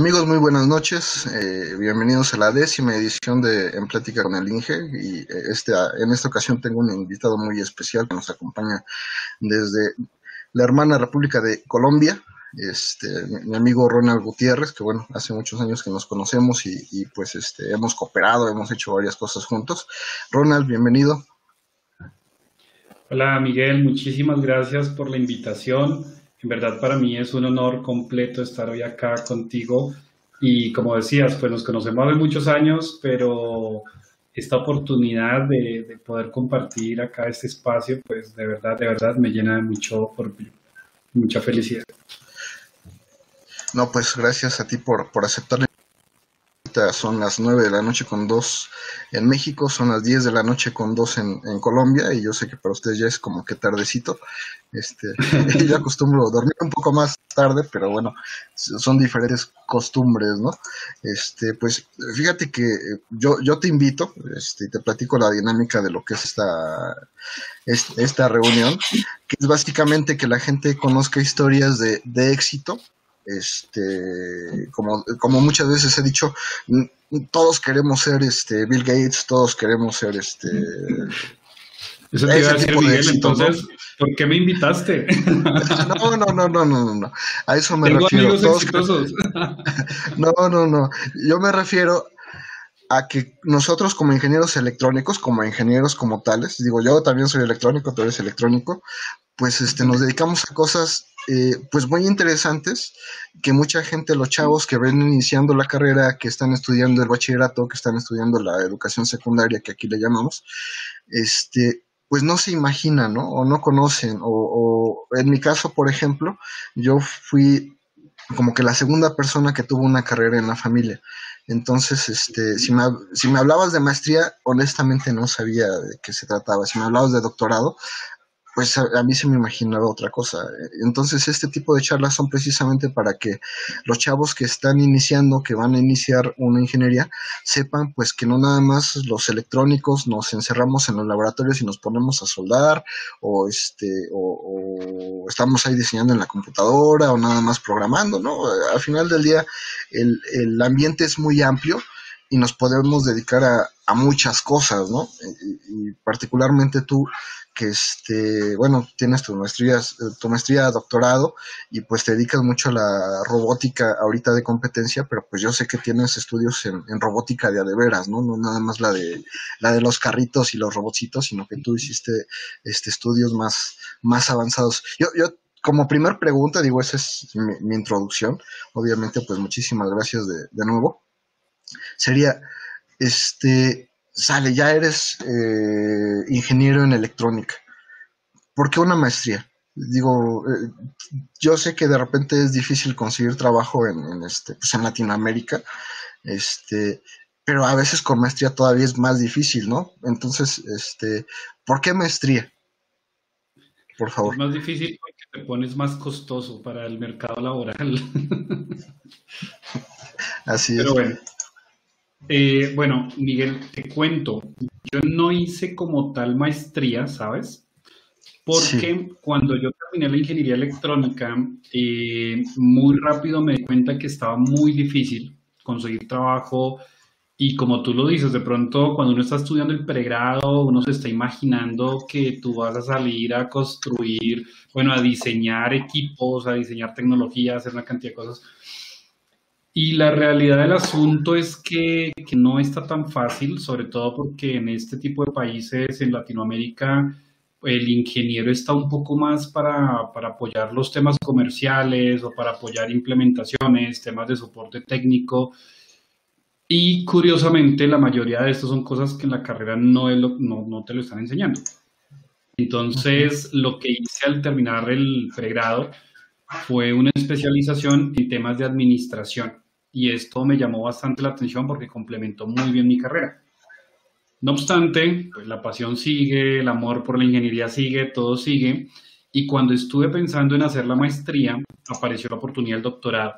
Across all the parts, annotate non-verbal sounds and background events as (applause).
Amigos, muy buenas noches. Eh, bienvenidos a la décima edición de En Plática con el Inge. Y eh, este, en esta ocasión tengo un invitado muy especial que nos acompaña desde la hermana República de Colombia. Este, mi, amigo Ronald Gutiérrez, que bueno, hace muchos años que nos conocemos y, y, pues este, hemos cooperado, hemos hecho varias cosas juntos. Ronald, bienvenido. Hola Miguel, muchísimas gracias por la invitación. En verdad para mí es un honor completo estar hoy acá contigo y como decías, pues nos conocemos hace muchos años, pero esta oportunidad de, de, poder compartir acá este espacio, pues de verdad, de verdad me llena de mucho orgullo, mucha felicidad. No, pues gracias a ti por, por aceptar son las 9 de la noche con 2 en México, son las 10 de la noche con 2 en, Colombia y yo sé que para ustedes ya es como que tardecito. Este, (laughs) yo acostumbro dormir un poco más tarde, pero bueno, son diferentes costumbres, ¿no? Este, pues fíjate que yo, yo te invito, este, te platico la dinámica de lo que es esta, esta reunión, que es básicamente que la gente conozca historias de, de éxito este como, como muchas veces he dicho todos queremos ser este Bill Gates todos queremos ser este eso te iba a decir Miguel entonces ¿por qué me invitaste? (laughs) no no no no no no a eso me Tengo refiero amigos todos exitosos. (laughs) no no no yo me refiero a que nosotros como ingenieros electrónicos, como ingenieros como tales, digo yo también soy electrónico, tú eres electrónico, pues este, nos dedicamos a cosas eh, pues muy interesantes que mucha gente, los chavos que ven iniciando la carrera, que están estudiando el bachillerato, que están estudiando la educación secundaria, que aquí le llamamos, este, pues no se imaginan, ¿no? O no conocen. O, o en mi caso, por ejemplo, yo fui como que la segunda persona que tuvo una carrera en la familia. Entonces, este, si me, si me hablabas de maestría, honestamente no sabía de qué se trataba. Si me hablabas de doctorado, pues a, mí se me imaginaba otra cosa. Entonces, este tipo de charlas son precisamente para que los chavos que están iniciando, que van a iniciar una ingeniería, sepan pues que no nada más los electrónicos nos encerramos en los laboratorios y nos ponemos a soldar, o este, o, o estamos ahí diseñando en la computadora, o nada más programando, ¿no? Al final del día, el, el ambiente es muy amplio y nos podemos dedicar a, a muchas cosas, ¿no? Particularmente tú, que este, bueno, tienes tu maestría, tu maestría, doctorado, y pues te dedicas mucho a la robótica ahorita de competencia, pero pues yo sé que tienes estudios en, en robótica de adeveras, ¿no? No nada más la de, la de los carritos y los robotcitos, sino que tú hiciste este, estudios más, más avanzados. Yo, yo como primer pregunta, digo, esa es mi, mi introducción. Obviamente, pues muchísimas gracias de, de nuevo sería, este, sale, ya eres eh, ingeniero en electrónica. ¿Por qué una maestría? Digo, eh, yo sé que de repente es difícil conseguir trabajo en, en, este, pues en Latinoamérica, este, pero a veces con maestría todavía es más difícil, ¿no? Entonces, este, ¿por qué maestría? Por favor. Es más difícil porque te pones más costoso para el mercado laboral. (laughs) Así Pero es. bueno, eh, bueno, Miguel, te cuento, yo no hice como tal maestría, ¿sabes? Porque sí. cuando yo terminé la ingeniería electrónica, eh, muy rápido me di cuenta que estaba muy difícil conseguir trabajo y como tú lo dices, de pronto cuando uno está estudiando el pregrado, uno se está imaginando que tú vas a salir a construir, bueno, a diseñar equipos, a diseñar tecnología, a hacer una cantidad de cosas y la realidad del asunto es que, que, no está tan fácil, sobre todo porque en este tipo de países, en Latinoamérica, el ingeniero está un poco más para, para apoyar los temas comerciales o para apoyar implementaciones, temas de soporte técnico. Y curiosamente, la mayoría de estos son cosas que en la carrera no, lo, no, no te lo están enseñando. Entonces, lo que hice al terminar el pregrado fue una especialización en temas de administración y esto me llamó bastante la atención porque complementó muy bien mi carrera. No obstante, pues la pasión sigue, el amor por la ingeniería sigue, todo sigue. Y cuando estuve pensando en hacer la maestría, apareció la oportunidad del doctorado.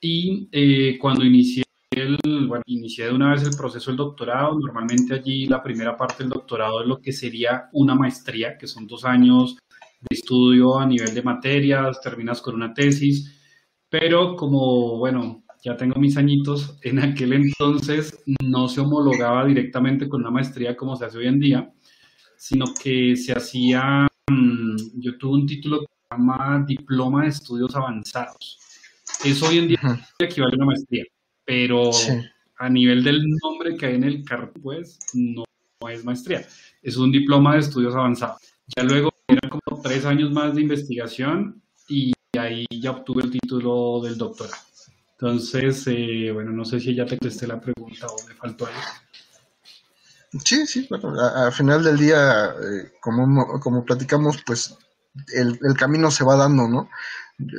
Y eh, cuando inicié, el, inicié de una vez el proceso del doctorado, normalmente allí la primera parte del doctorado es lo que sería una maestría, que son dos años de estudio a nivel de materias, terminas con una tesis, pero como, bueno, ya tengo mis añitos, en aquel entonces no se homologaba directamente con una maestría como se hace hoy en día, sino que se hacía, mm, yo tuve un título que se llama Diploma de Estudios Avanzados. Eso hoy en día equivale a una maestría, pero a nivel del nombre que hay en el cartel, pues no, es maestría, es un diploma de estudios avanzados. Ya luego eran como tres años más de investigación y ahí ya obtuve el título del doctorado. Entonces, eh, bueno, no sé si ya te contesté la pregunta o me faltó algo. Sí, sí, bueno, al final del día, eh, como, como platicamos, pues el, el, camino se va dando, ¿no?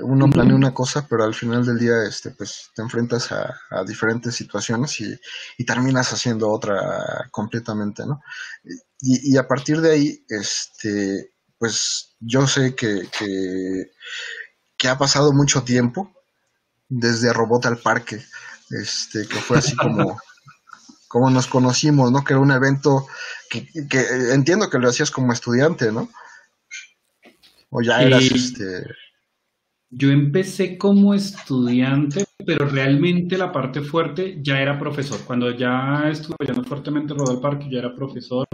Uno planea una cosa, pero al final del día, este, pues te enfrentas a, diferentes situaciones y, y, terminas haciendo otra completamente, ¿no? Y, y, a partir de ahí, este, pues yo sé que, que, que ha pasado mucho tiempo desde Robot al Parque, este, que fue así como, (laughs) como nos conocimos, ¿no? Que era un evento que, que entiendo que lo hacías como estudiante, ¿no? O ya eras este. Yo empecé como estudiante, pero realmente la parte fuerte ya era profesor. Cuando ya estuve apoyando fuertemente Rodó al Parque, ya era profesor.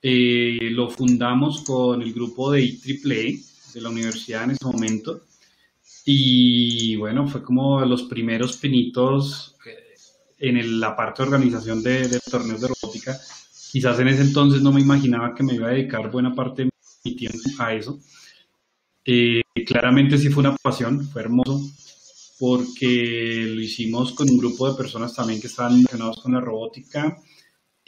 Eh, lo fundamos con el grupo de IEEE de la universidad en ese momento. Y bueno, fue como los primeros pinitos en la parte de organización de, torneos de robótica. Quizás en ese entonces no me imaginaba que me iba a dedicar buena parte de mi tiempo a eso. Eh, claramente sí fue una pasión, fue hermoso, porque lo hicimos con un grupo de personas también que estaban relacionados con la robótica.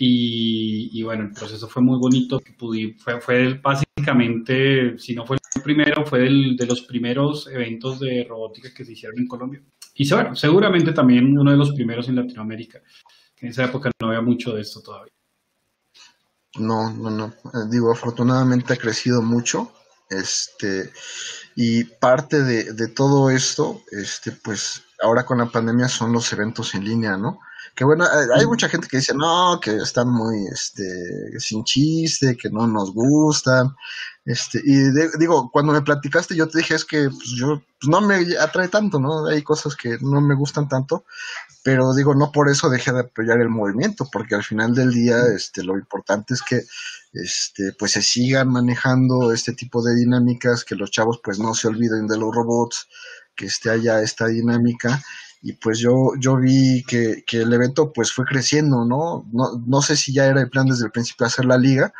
Y, bueno, el proceso fue muy bonito, fue, fue básicamente, si no fue el primero, fue de los primeros eventos de robótica que se hicieron en Colombia. Y bueno, seguramente también uno de los primeros en Latinoamérica. En esa época no había mucho de esto todavía. No, no, no. Eh, digo, afortunadamente ha crecido mucho. Este, y parte de, de, todo esto, este, pues ahora con la pandemia son los eventos en línea, ¿no? Que bueno, hay mucha gente que dice, no, que están muy, este, sin chiste, que no nos gustan. Este, y digo, cuando me platicaste, yo te dije, es que pues, yo pues, no me atrae tanto, ¿no? Hay cosas que no me gustan tanto, pero digo, no por eso dejé de apoyar el movimiento, porque al final del día, este, lo importante es que, este, pues se sigan manejando este tipo de dinámicas, que los chavos, pues no se olviden de los robots, que esté haya esta dinámica y pues yo, yo vi que, el evento pues fue creciendo, ¿no? ¿no? No sé si ya era el plan desde el principio hacer la liga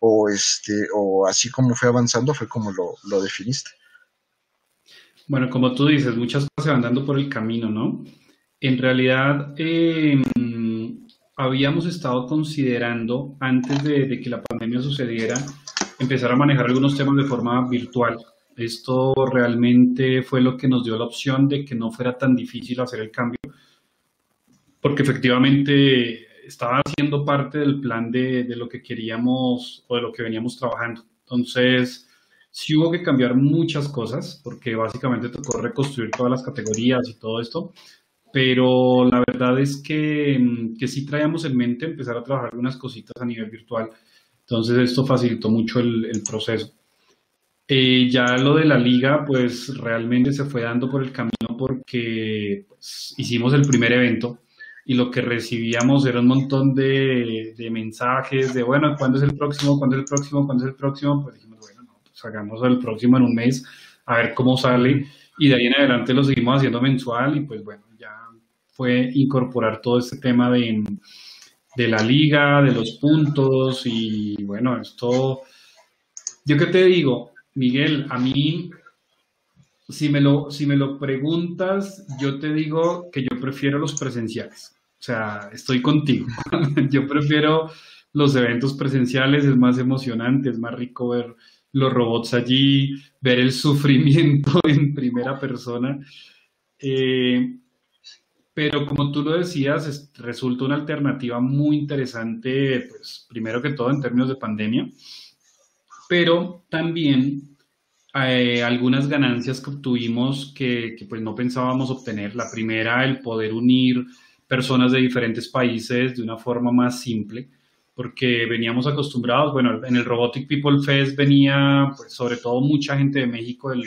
o, este, o así como fue avanzando fue como lo, definiste. Bueno, como tú dices, muchas cosas se van dando por el camino, ¿no? En realidad, em, habíamos estado considerando, antes de, que la pandemia sucediera, empezar a manejar algunos temas de forma virtual. Esto realmente fue lo que nos dio la opción de que no fuera tan difícil hacer el cambio, porque efectivamente estaba haciendo parte del plan de, lo que queríamos o de lo que veníamos trabajando. Entonces, sí hubo que cambiar muchas cosas, porque básicamente tocó reconstruir todas las categorías y todo esto, pero la verdad es que, que sí traíamos en mente empezar a trabajar algunas cositas a nivel virtual. Entonces, esto facilitó mucho el proceso. Eh, ya lo de la liga, pues realmente se fue dando por el camino porque pues, hicimos el primer evento y lo que recibíamos era un montón de, mensajes de, bueno, ¿cuándo es el próximo? ¿Cuándo es el próximo? ¿Cuándo es el próximo? Pues dijimos, bueno, pues hagamos el próximo en un mes, a ver cómo sale. Y de ahí en adelante lo seguimos haciendo mensual y pues bueno, ya fue incorporar todo este tema de, de la liga, de los puntos y bueno, esto, yo qué te digo, Miguel, a mí, si me, lo, si me lo preguntas, yo te digo que yo prefiero los presenciales. O sea, estoy contigo. (laughs) yo prefiero los eventos presenciales, es más emocionante, es más rico ver los robots allí, ver el (laughs) sufrimiento en primera persona. Eh, pero como tú lo decías, resulta una alternativa muy interesante, pues primero que todo en términos de pandemia, pero también eh, algunas ganancias que obtuvimos que, pues no pensábamos obtener. La primera, el poder unir personas de diferentes países de una forma más simple, porque veníamos acostumbrados, bueno, en el Robotic People Fest venía pues, sobre todo mucha gente de México, el,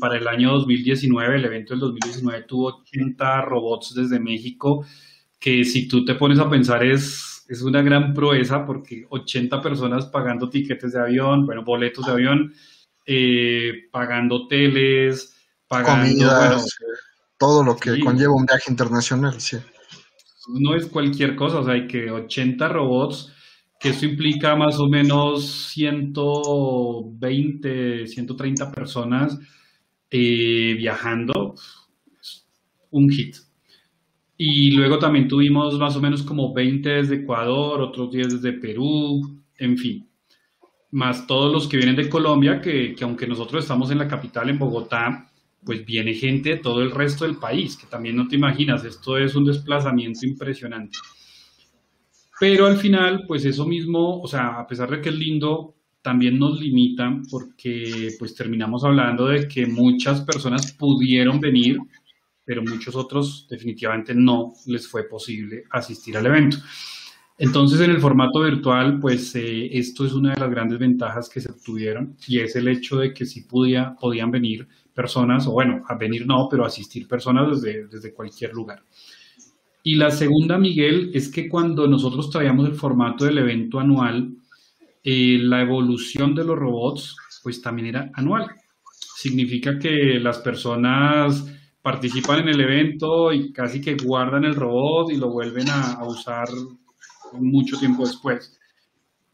para el año 2019, el evento del 2019 tuvo 80 robots desde México, que si tú te pones a pensar es, es una gran proeza porque 80 personas pagando tiquetes de avión, bueno, boletos de avión, eh, pagando hoteles, pagando... todo lo que conlleva un viaje internacional, sí. No es cualquier cosa, o sea, hay que 80 robots que eso implica más o menos 120, 130 personas eh, viajando, un hit. Y luego también tuvimos más o menos como 20 desde Ecuador, otros 10 desde Perú, en fin. Más todos los que vienen de Colombia, que, que aunque nosotros estamos en la capital, en Bogotá, pues viene gente de todo el resto del país, que también no te imaginas, esto es un desplazamiento impresionante. Pero al final, pues eso mismo, o sea, a pesar de que es lindo, también nos limita porque pues terminamos hablando de que muchas personas pudieron venir, pero muchos otros definitivamente no les fue posible asistir al evento. Entonces, en el formato virtual, pues eh, esto es una de las grandes ventajas que se obtuvieron y es el hecho de que sí podía, podían venir personas, o bueno, a venir no, pero asistir personas desde, desde cualquier lugar. Y la segunda, Miguel, es que cuando nosotros traíamos el formato del evento anual, eh, la evolución de los robots, pues también era anual. Significa que las personas participan en el evento y casi que guardan el robot y lo vuelven a, usar mucho tiempo después.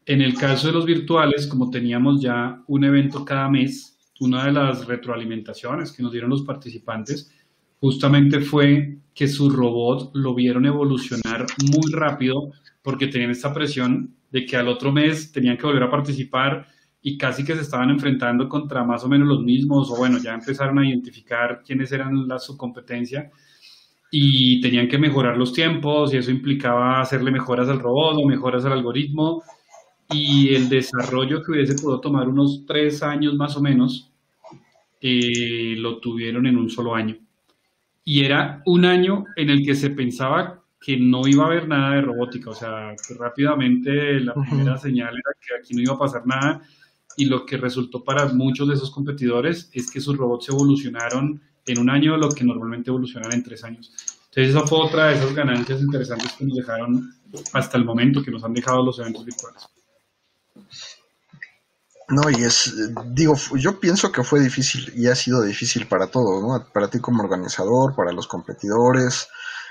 En el caso de los virtuales, como teníamos ya un evento cada mes, una de las retroalimentaciones que nos dieron los participantes justamente fue que su robot lo vieron evolucionar muy rápido porque tenían esta presión de que al otro mes tenían que volver a participar y casi que se estaban enfrentando contra más o menos los mismos, o bueno, ya empezaron a identificar quiénes eran la, su competencia y tenían que mejorar los tiempos y eso implicaba hacerle mejoras al robot o mejoras al algoritmo. Y el desarrollo que hubiese podido tomar unos tres años más o menos, eh, lo tuvieron en un solo año. Y era un año en el que se pensaba que no iba a haber nada de robótica, o sea, que rápidamente la primera señal era que aquí no iba a pasar nada y lo que resultó para muchos de esos competidores es que sus robots evolucionaron en un año lo que normalmente evolucionan en tres años. Entonces esa fue otra de esas ganancias interesantes que nos dejaron hasta el momento, que nos han dejado los eventos virtuales. No, y es, digo, yo pienso que fue difícil y ha sido difícil para todos, ¿no? Para ti como organizador, para los competidores,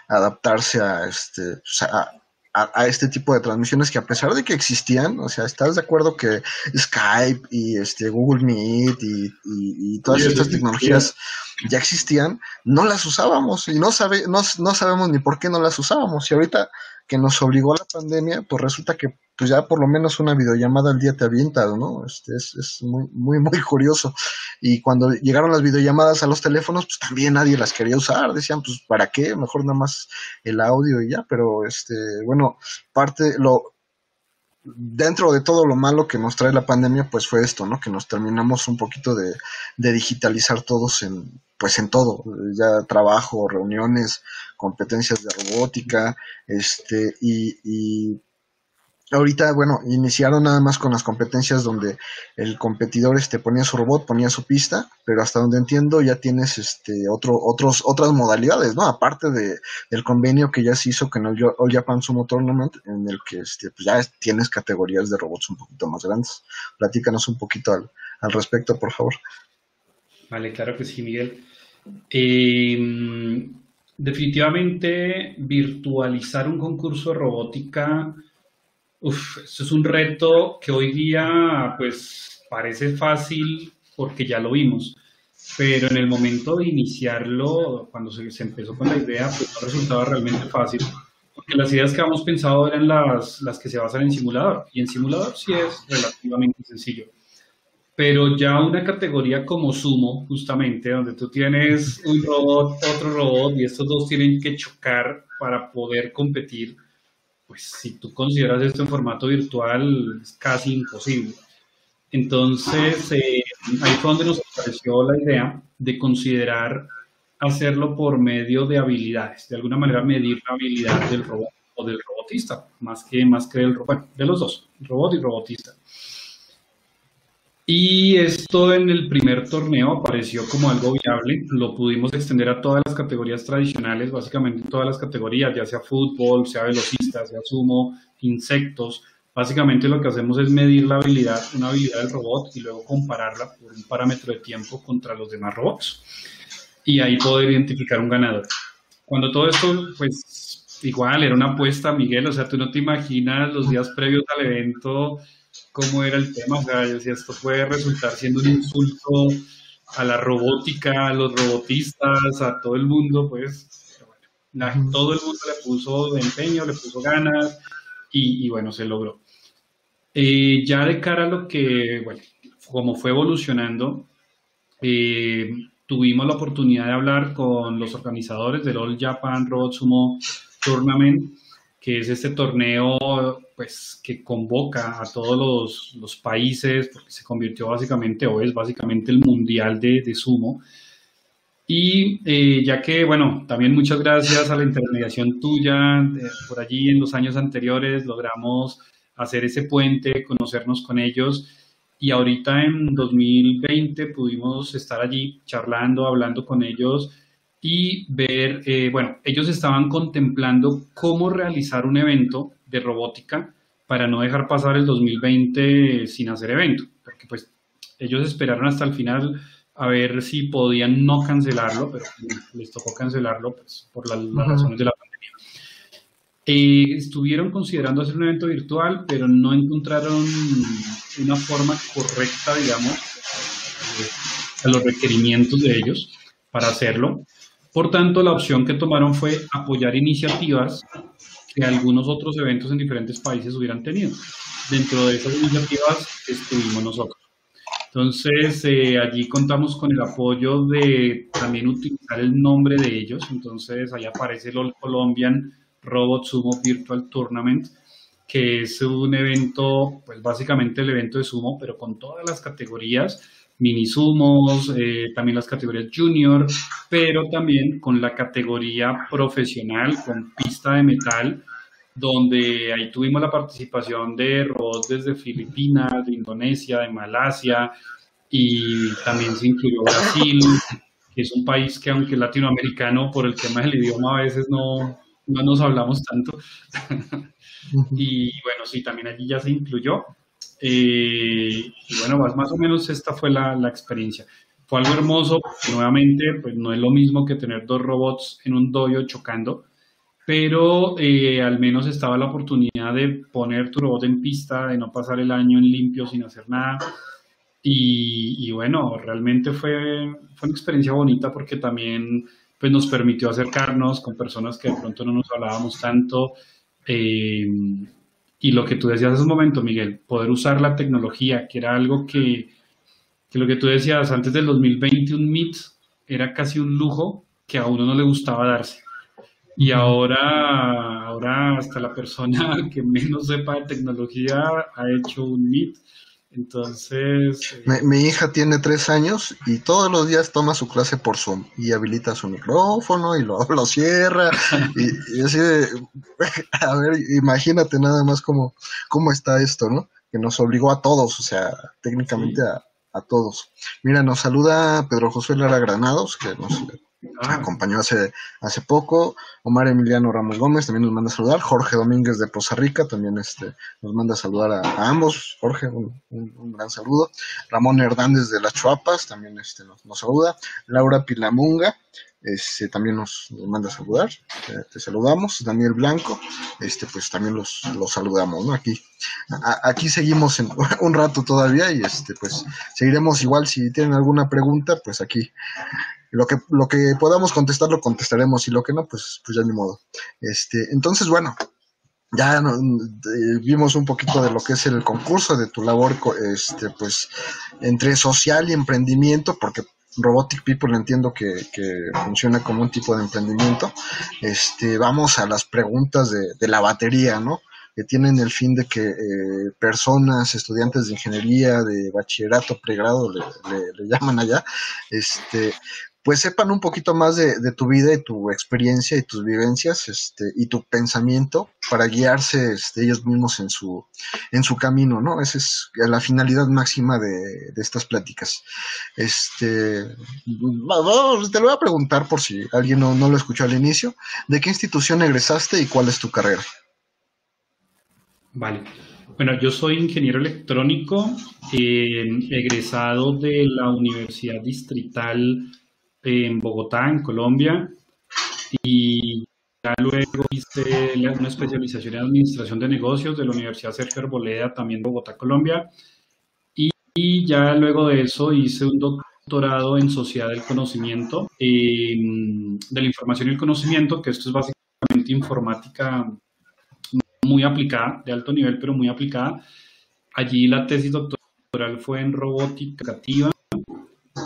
adaptarse a este, a, a, este tipo de transmisiones que a pesar de que existían, o sea, ¿estás de acuerdo que Skype y este Google Meet y, todas estas tecnologías ya existían? No las usábamos y no, sabe, no, no sabemos ni por qué no las usábamos. Y ahorita que nos obligó la pandemia, pues resulta que pues ya por lo menos una videollamada al día te avienta, ¿no? Este es, es muy, muy, muy (laughs) curioso. Y cuando llegaron las videollamadas a los teléfonos, pues también nadie las quería usar. Decían, pues, ¿para qué? Mejor nada más el audio y ya. Pero, este, bueno, parte, lo, dentro de todo lo malo que nos trae la pandemia, pues fue esto, ¿no? Que nos terminamos un poquito de digitalizar todos en, pues en todo, ya trabajo, reuniones, competencias de robótica, este, y, Ahorita, bueno, iniciaron nada más con las competencias donde el competidor este, ponía su robot, ponía su pista, pero hasta donde entiendo ya tienes este, otro, otros, otras modalidades, ¿no? Aparte de, del convenio que ya se hizo con el All Japan Sumo Tournament, en el que este, pues ya tienes categorías de robots un poquito más grandes. Platícanos un poquito al, al respecto, por favor. Vale, claro que sí, Miguel. Em, definitivamente, virtualizar un concurso de robótica Uf, eso es un reto que hoy día pues parece fácil porque ya lo vimos, pero en el momento de iniciarlo, cuando se, empezó con la idea, pues no resultaba realmente fácil, porque las ideas que habíamos pensado eran las, las que se basan en simulador, y en simulador sí es relativamente sencillo. Pero ya una categoría como Sumo, justamente, donde tú tienes un robot, otro robot, y estos dos tienen que chocar para poder competir, pues si tú consideras esto en formato virtual, es casi imposible. Entonces, eh, ahí fue donde nos apareció la idea de considerar hacerlo por medio de habilidades, de alguna manera medir la habilidad del robot o del robotista, más que, más que del robot, de los dos, robot y robotista. Y esto en el primer torneo apareció como algo viable, lo pudimos extender a todas las categorías tradicionales, básicamente todas las categorías, ya sea fútbol, sea velocista, sea sumo, insectos. Básicamente lo que hacemos es medir la habilidad, una habilidad del robot y luego compararla por un parámetro de tiempo contra los demás robots. Y ahí poder identificar un ganador. Cuando todo esto, pues igual era una apuesta, Miguel, o sea, tú no te imaginas los días previos al evento cómo era el tema. O sea, yo decía, esto puede resultar siendo un insulto a la robótica, a los robotistas, a todo el mundo, pues, bueno, todo el mundo le puso empeño, le puso ganas y, bueno, se logró. Eh, ya de cara a lo que, bueno, como fue evolucionando, eh, tuvimos la oportunidad de hablar con los organizadores del All Japan Robot Sumo Tournament que es este torneo pues, que convoca a todos los, países, porque se convirtió básicamente, o es básicamente el mundial de, sumo. Y eh, ya que, bueno, también muchas gracias a la intermediación tuya, por allí en los años anteriores logramos hacer ese puente, conocernos con ellos. Y ahorita en 2020 pudimos estar allí charlando, hablando con ellos y ver, eh, bueno, ellos estaban contemplando cómo realizar un evento de robótica para no dejar pasar el 2020 sin hacer evento, porque pues ellos esperaron hasta el final a ver si podían no cancelarlo, pero les tocó cancelarlo pues, por las, razones de la pandemia. Eh, estuvieron considerando hacer un evento virtual, pero no encontraron una forma correcta, digamos, a los requerimientos de ellos para hacerlo. Por tanto, la opción que tomaron fue apoyar iniciativas que algunos otros eventos en diferentes países hubieran tenido. Dentro de esas iniciativas estuvimos nosotros. Entonces, eh, allí contamos con el apoyo de también utilizar el nombre de ellos. Entonces, ahí aparece el Colombian Robot Sumo Virtual Tournament, que es un evento, pues básicamente el evento de sumo, pero con todas las categorías mini sumos, eh, también las categorías junior, pero también con la categoría profesional, con pista de metal, donde ahí tuvimos la participación de robots desde Filipinas, de Indonesia, de Malasia, y también se incluyó Brasil, que es un país que aunque es latinoamericano, por el tema del idioma a veces no, no nos hablamos tanto. (laughs) y bueno, sí, también allí ya se incluyó. Eh, y bueno, más, más o menos esta fue la, la, experiencia. Fue algo hermoso, nuevamente, pues no es lo mismo que tener dos robots en un dojo chocando, pero eh, al menos estaba la oportunidad de poner tu robot en pista, de no pasar el año en limpio sin hacer nada. Y, y bueno, realmente fue, fue una experiencia bonita porque también pues, nos permitió acercarnos con personas que de pronto no nos hablábamos tanto. Eh, y lo que tú decías hace un momento, Miguel, poder usar la tecnología, que era algo que, que lo que tú decías antes del 2020, un Meet era casi un lujo que a uno no le gustaba darse. Y ahora, ahora hasta la persona (laughs) que menos sepa de tecnología ha hecho un Meet entonces... Eh, mi, hija tiene tres años y todos los días toma su clase por Zoom y habilita su micrófono y lo, (laughs) lo cierra y, así de, (laughs) a ver, imagínate nada más cómo, cómo está esto, ¿no? Que nos obligó a todos, o sea, técnicamente a, a, todos. Mira, nos saluda Pedro José Lara Granados, que nos Acompañó hace, hace poco. Omar Emiliano Ramos Gómez también nos manda a saludar. Jorge Domínguez de Poza Rica también este, nos manda a saludar a, ambos. Jorge, un, gran saludo. Ramón Hernández de Las Chuapas también este, nos, saluda. Laura Pilamunga. Este, también nos, manda a saludar, te, saludamos, Daniel Blanco, este, pues también los, los saludamos, ¿no? Aquí, aquí seguimos en, (laughs) un rato todavía y este, pues seguiremos igual, si tienen alguna pregunta, pues aquí lo que, lo que podamos contestar lo contestaremos y lo que no, pues, pues ya ni modo. Este, entonces, bueno, ya eh, vimos un poquito de lo que es el concurso, de tu labor, este, pues, entre social y emprendimiento, porque Robotic People entiendo que, que, funciona como un tipo de emprendimiento. Este, vamos a las preguntas de, de la batería, ¿no? Que tienen el fin de que eh, personas, estudiantes de ingeniería, de bachillerato, pregrado, le, le, le, llaman allá, este, pues sepan un poquito más de, tu vida y tu experiencia y tus vivencias este, y tu pensamiento para guiarse este, ellos mismos en su, en su camino, ¿no? Esa es la finalidad máxima de, estas pláticas. Este, te lo voy a preguntar por si alguien no, lo escuchó al inicio, ¿de qué institución egresaste y cuál es tu carrera? Vale. Bueno, yo soy ingeniero electrónico, egresado de la Universidad Distrital en Bogotá, en Colombia, y ya luego hice una especialización en Administración de Negocios de la Universidad Sergio Arboleda, también Bogotá, Colombia, y, ya luego de eso hice un doctorado en Sociedad del Conocimiento, de la Información y el Conocimiento, que esto es básicamente informática muy aplicada, de alto nivel, pero muy aplicada. Allí la tesis doctoral fue en robótica educativa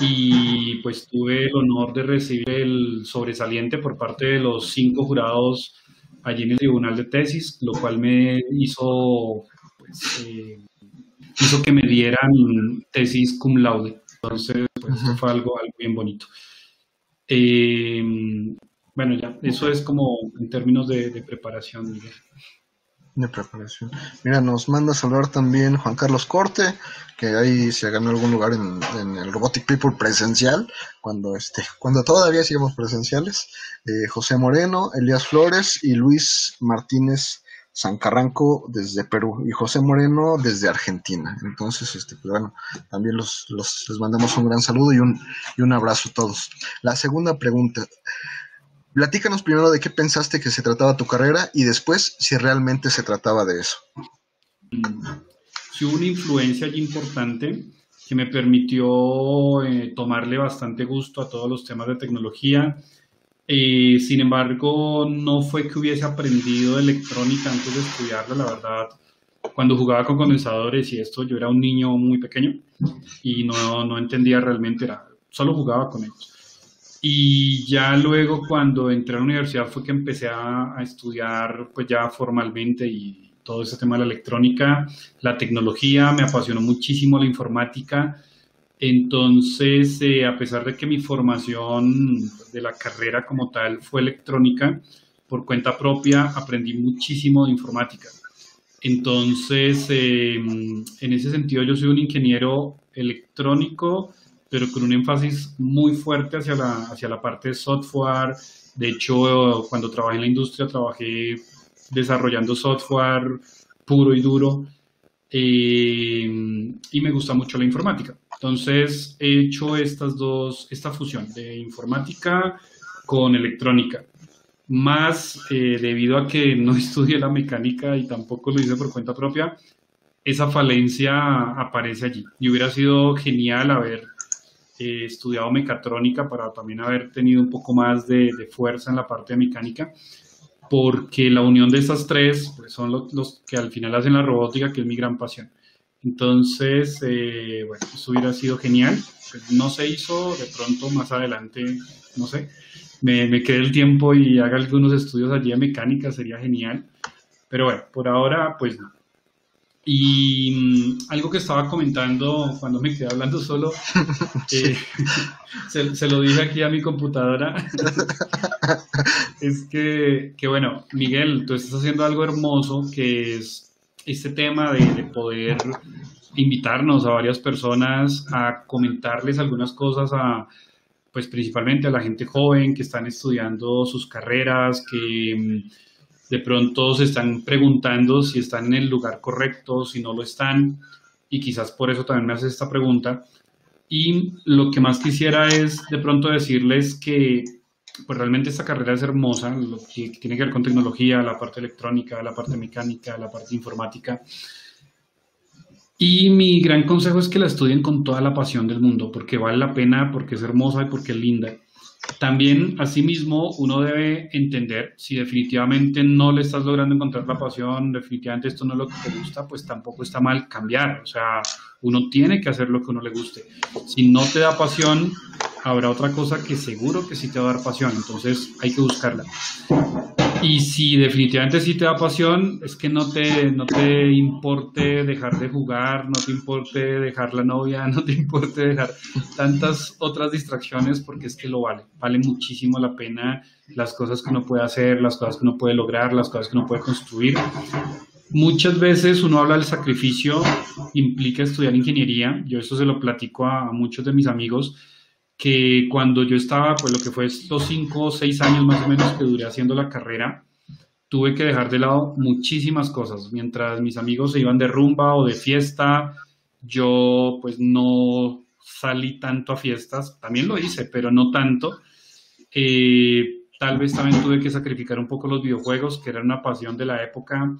y pues tuve el honor de recibir el sobresaliente por parte de los cinco jurados allí en el tribunal de tesis, lo cual me hizo, pues, eh, hizo que me dieran tesis cum laude. Entonces, pues fue algo, algo bien bonito. Eh, bueno, ya, eso es como en términos de, de preparación, Miguel de preparación. Mira, nos manda a saludar también Juan Carlos Corte, que ahí se ganó algún lugar en, el Robotic People presencial, cuando este, cuando todavía sigamos presenciales. Eh, José Moreno, Elías Flores y Luis Martínez Sancarranco desde Perú y José Moreno desde Argentina. Entonces, este, pues bueno, también los, los, les mandamos un gran saludo y un, y un abrazo a todos. La segunda pregunta. Platícanos primero de qué pensaste que se trataba tu carrera y después si realmente se trataba de eso. Sí, hubo una influencia allí importante que me permitió eh, tomarle bastante gusto a todos los temas de tecnología. Eh, sin embargo, no fue que hubiese aprendido electrónica antes de estudiarla, la verdad. Cuando jugaba con condensadores y esto, yo era un niño muy pequeño y no, no entendía realmente, era, solo jugaba con ellos. Y ya luego cuando entré a la universidad fue que empecé a, estudiar pues ya formalmente y todo ese tema de la electrónica, la tecnología, me apasionó muchísimo la informática. Entonces, eh, a pesar de que mi formación de la carrera como tal fue electrónica, por cuenta propia aprendí muchísimo de informática. Entonces, em, en ese sentido, yo soy un ingeniero electrónico pero con un énfasis muy fuerte hacia la, hacia la parte de software. De hecho, cuando trabajé en la industria, trabajé desarrollando software puro y duro. Eh, y me gusta mucho la informática. Entonces, he hecho estas dos, esta fusión de informática con electrónica. Más eh, debido a que no (laughs) estudié la mecánica y tampoco lo hice por cuenta propia, esa falencia aparece allí. Y hubiera sido genial haber he estudiado mecatrónica para también haber tenido un poco más de, fuerza en la parte de mecánica, porque la unión de estas tres pues, son los, que al final hacen la robótica, que es mi gran pasión. Entonces, eh, bueno, eso hubiera sido genial. No se hizo, de pronto más adelante, no sé, me, me quede el tiempo y haga algunos estudios allí de mecánica, sería genial. Pero bueno, por ahora, pues no. Y mm, algo que estaba comentando cuando me quedé hablando solo, (laughs) eh, (laughs) se, lo dije aquí a mi computadora, (laughs) es que, que, bueno, Miguel, tú estás haciendo algo hermoso que es este tema de, de, poder invitarnos a varias personas a comentarles algunas cosas a, pues principalmente a la gente joven que están estudiando sus carreras, que mm, de pronto se están preguntando si están en el lugar correcto, si no lo están, y quizás por eso también me haces esta pregunta. Y lo que más quisiera es de pronto decirles que pues realmente esta carrera es hermosa, lo que tiene que ver con tecnología, la parte electrónica, la parte mecánica, la parte informática. Y mi gran consejo es que la estudien con toda la pasión del mundo, porque vale la pena, porque es hermosa y porque es linda. También, asimismo, uno debe entender si definitivamente no le estás logrando encontrar la pasión, definitivamente esto no es lo que te gusta, pues tampoco está mal cambiar. O sea, uno tiene que hacer lo que uno le guste. Si no te da pasión, habrá otra cosa que seguro que sí te va a dar pasión. Entonces, hay que buscarla. Y si definitivamente sí te da pasión, es que no te, no te importe dejar de jugar, no te importe dejar la novia, (laughs) no te importe dejar tantas otras distracciones, porque es que lo vale. Vale muchísimo la pena las cosas que uno puede hacer, las cosas que uno puede lograr, las cosas que uno puede construir. Muchas veces uno habla del sacrificio, implica estudiar ingeniería. Yo eso se lo platico a, muchos de mis amigos, que cuando yo estaba, pues lo que fue estos cinco o seis años más o menos que duré haciendo la carrera, tuve que dejar de lado muchísimas cosas. Mientras mis amigos se iban de rumba o de fiesta, yo pues no salí tanto a fiestas. También lo hice, pero no tanto. Eh, tal vez también tuve que sacrificar un poco los videojuegos, que era una pasión de la época.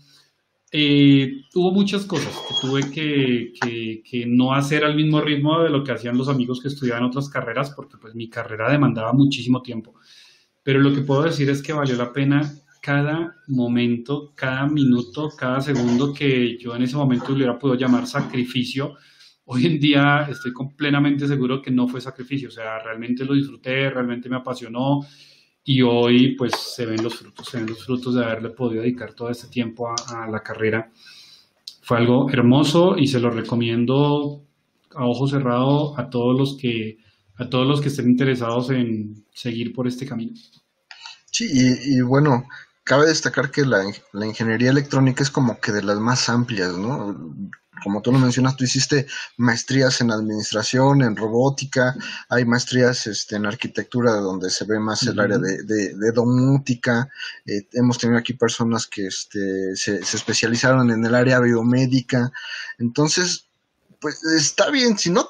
Eh, hubo muchas cosas que tuve que, no hacer al mismo ritmo de lo que hacían los amigos que estudiaban otras carreras, porque pues mi carrera demandaba muchísimo tiempo. Pero lo que puedo decir es que valió la pena cada momento, cada minuto, cada segundo que yo en ese momento hubiera podido llamar sacrificio. Hoy en día estoy completamente seguro que no fue sacrificio, o sea, realmente lo disfruté, realmente me apasionó y hoy pues se ven los frutos, se ven los frutos de haberle podido dedicar todo este tiempo a, la carrera. Fue algo hermoso y se lo recomiendo a ojo cerrado a todos los que a todos los que estén interesados en seguir por este camino. Sí, y, bueno, cabe destacar que la, la, ingeniería electrónica es como que de las más amplias, ¿no? Como tú lo mencionas, tú hiciste maestrías en administración, en robótica, hay maestrías este, en arquitectura donde se ve más el área de, domótica, eh, hemos tenido aquí personas que este, se, especializaron en el área biomédica, entonces, pues está bien, si no,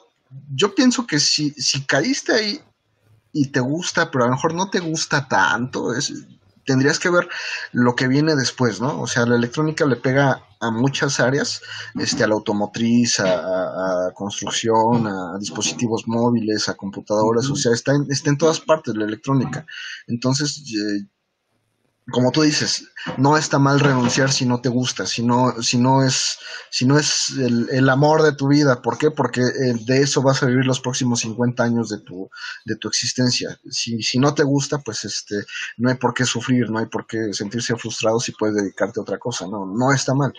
yo pienso que si, si caíste ahí y te gusta, pero a lo mejor no te gusta tanto, es, tendrías que ver lo que viene después, ¿no? O sea, la electrónica le pega a muchas áreas, este, a la automotriz, a, construcción, a dispositivos móviles, a computadoras, o sea, está en, está en todas partes la electrónica. Entonces, eh, como tú dices, no está mal renunciar si no te gusta, si no, si no es, si no es el, amor de tu vida. ¿Por qué? Porque eh, de eso vas a vivir los próximos 50 años de tu, de tu existencia. Si, si no te gusta, pues este, no hay por qué sufrir, no hay por qué sentirse frustrado si puedes dedicarte a otra cosa. No, no está mal.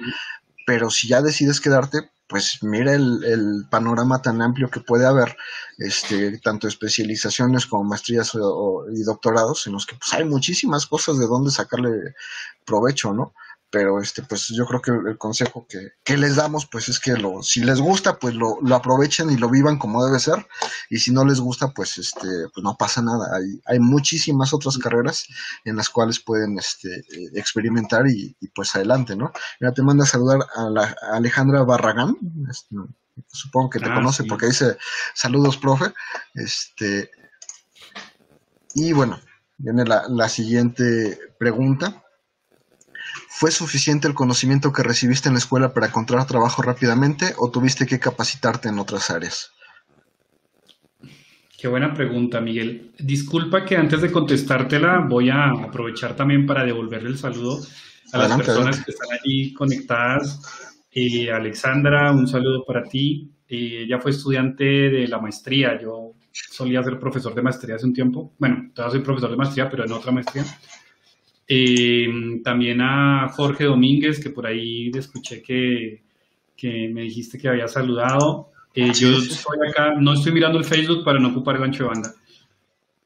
Pero si ya decides quedarte, pues mira el, panorama tan amplio que puede haber, este, tanto especializaciones como maestrías y doctorados, en los que pues, hay muchísimas cosas de dónde sacarle provecho, ¿no? Pero este pues yo creo que el consejo que, les damos pues es que lo si les gusta pues lo, aprovechen y lo vivan como debe ser y si no les gusta pues este pues no pasa nada. Hay, hay muchísimas otras carreras en las cuales pueden este experimentar y, pues adelante no mira te manda a saludar a, la, Alejandra Barragán este, supongo que te ah, conoce porque dice saludos profe este y bueno viene la, la siguiente pregunta ¿Fue suficiente el conocimiento que recibiste en la escuela para encontrar trabajo rápidamente o tuviste que capacitarte en otras áreas? Qué buena pregunta, Miguel. Disculpa que antes de contestártela voy a aprovechar también para devolverle el saludo a las personas que están allí conectadas. Eh, Alexandra, un saludo para ti. Eh, ella fue estudiante de la maestría. Yo solía ser profesor de maestría hace un tiempo. Bueno, todavía soy profesor de maestría, pero en otra maestría. Eh, también a Jorge Domínguez, que por ahí escuché que, que me dijiste que había saludado. Eh, yo estoy acá, no estoy mirando el Facebook para no ocupar el ancho de banda.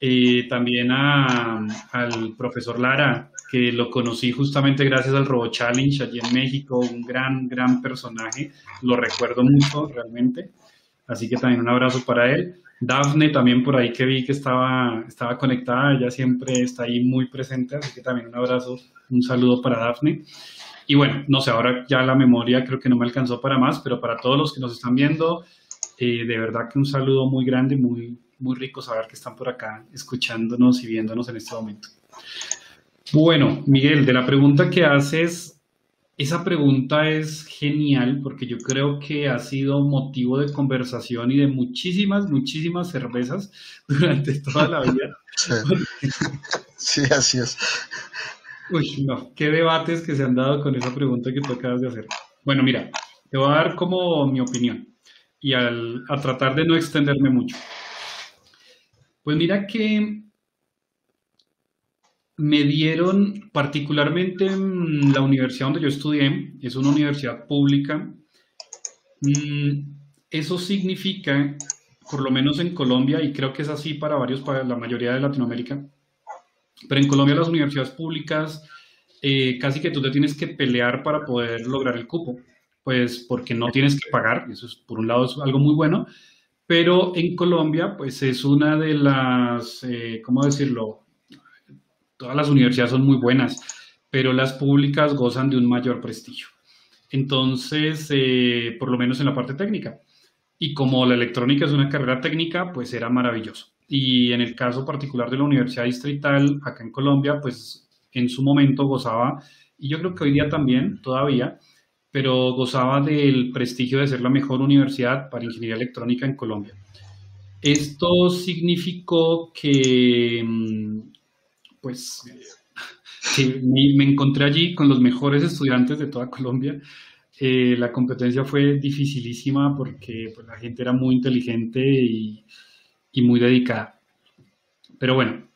Eh, también a, al profesor Lara, que lo conocí justamente gracias al Robo Challenge allí en México, un gran, gran personaje, lo recuerdo mucho realmente, así que también un abrazo para él. Dafne también por ahí que vi que estaba, estaba conectada, ella siempre está ahí muy presente, así que también un abrazo, un saludo para Dafne. Y bueno, no sé, ahora ya la memoria creo que no me alcanzó para más, pero para todos los que nos están viendo, eh, de verdad que un saludo muy grande, muy, muy rico saber que están por acá escuchándonos y viéndonos en este momento. Bueno, Miguel, de la pregunta que haces, esa pregunta es genial porque yo creo que ha sido motivo de conversación y de muchísimas, muchísimas cervezas (laughs) durante toda la vida. Sí, así es. Uy, no, qué debates que se han dado con esa pregunta que tú acabas de hacer. Bueno, mira, te voy a dar como mi opinión y al, a tratar de no extenderme mucho. Pues mira que me dieron, particularmente en la universidad donde yo estudié, es una universidad pública, mm, eso significa, por lo menos en Colombia, y creo que es así para varios, para la mayoría de Latinoamérica, pero en Colombia las universidades públicas eh, casi que tú te tienes que pelear para poder lograr el cupo, pues porque no tienes que pagar, eso es por un lado es algo muy bueno, pero en Colombia pues es una de las, eh, ¿cómo decirlo? Todas las universidades son muy buenas, pero las públicas gozan de un mayor prestigio. Entonces, eh, por lo menos en la parte técnica. Y como la electrónica es una carrera técnica, pues era maravilloso. Y en el caso particular de la Universidad Distrital, acá en Colombia, pues en su momento gozaba, y yo creo que hoy día también, todavía, pero gozaba del prestigio de ser la mejor universidad para ingeniería electrónica en Colombia. Esto significó que, pues, me, encontré allí con los mejores estudiantes de toda Colombia. Eh, la competencia fue dificilísima porque pues, la gente era muy inteligente y, y muy dedicada. Pero bueno,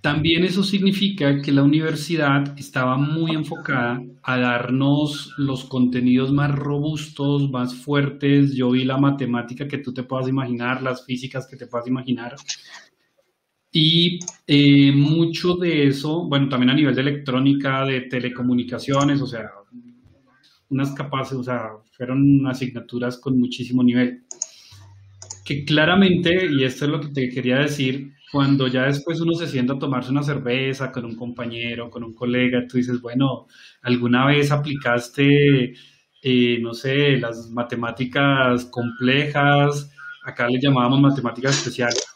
también eso significa que la universidad estaba muy enfocada a darnos los contenidos más robustos, más fuertes. Yo vi la matemática que tú te puedas imaginar, las físicas que te puedas imaginar. Y eh, mucho de eso, bueno, también a nivel de electrónica, de telecomunicaciones, o sea, unas capaces, o sea, fueron asignaturas con muchísimo nivel. Que claramente, y esto es lo que te quería decir, cuando ya después uno se sienta a tomarse una cerveza con un compañero, con un colega, tú dices, bueno, ¿alguna vez aplicaste, eh, no sé, las matemáticas complejas? Acá le llamábamos matemáticas especiales.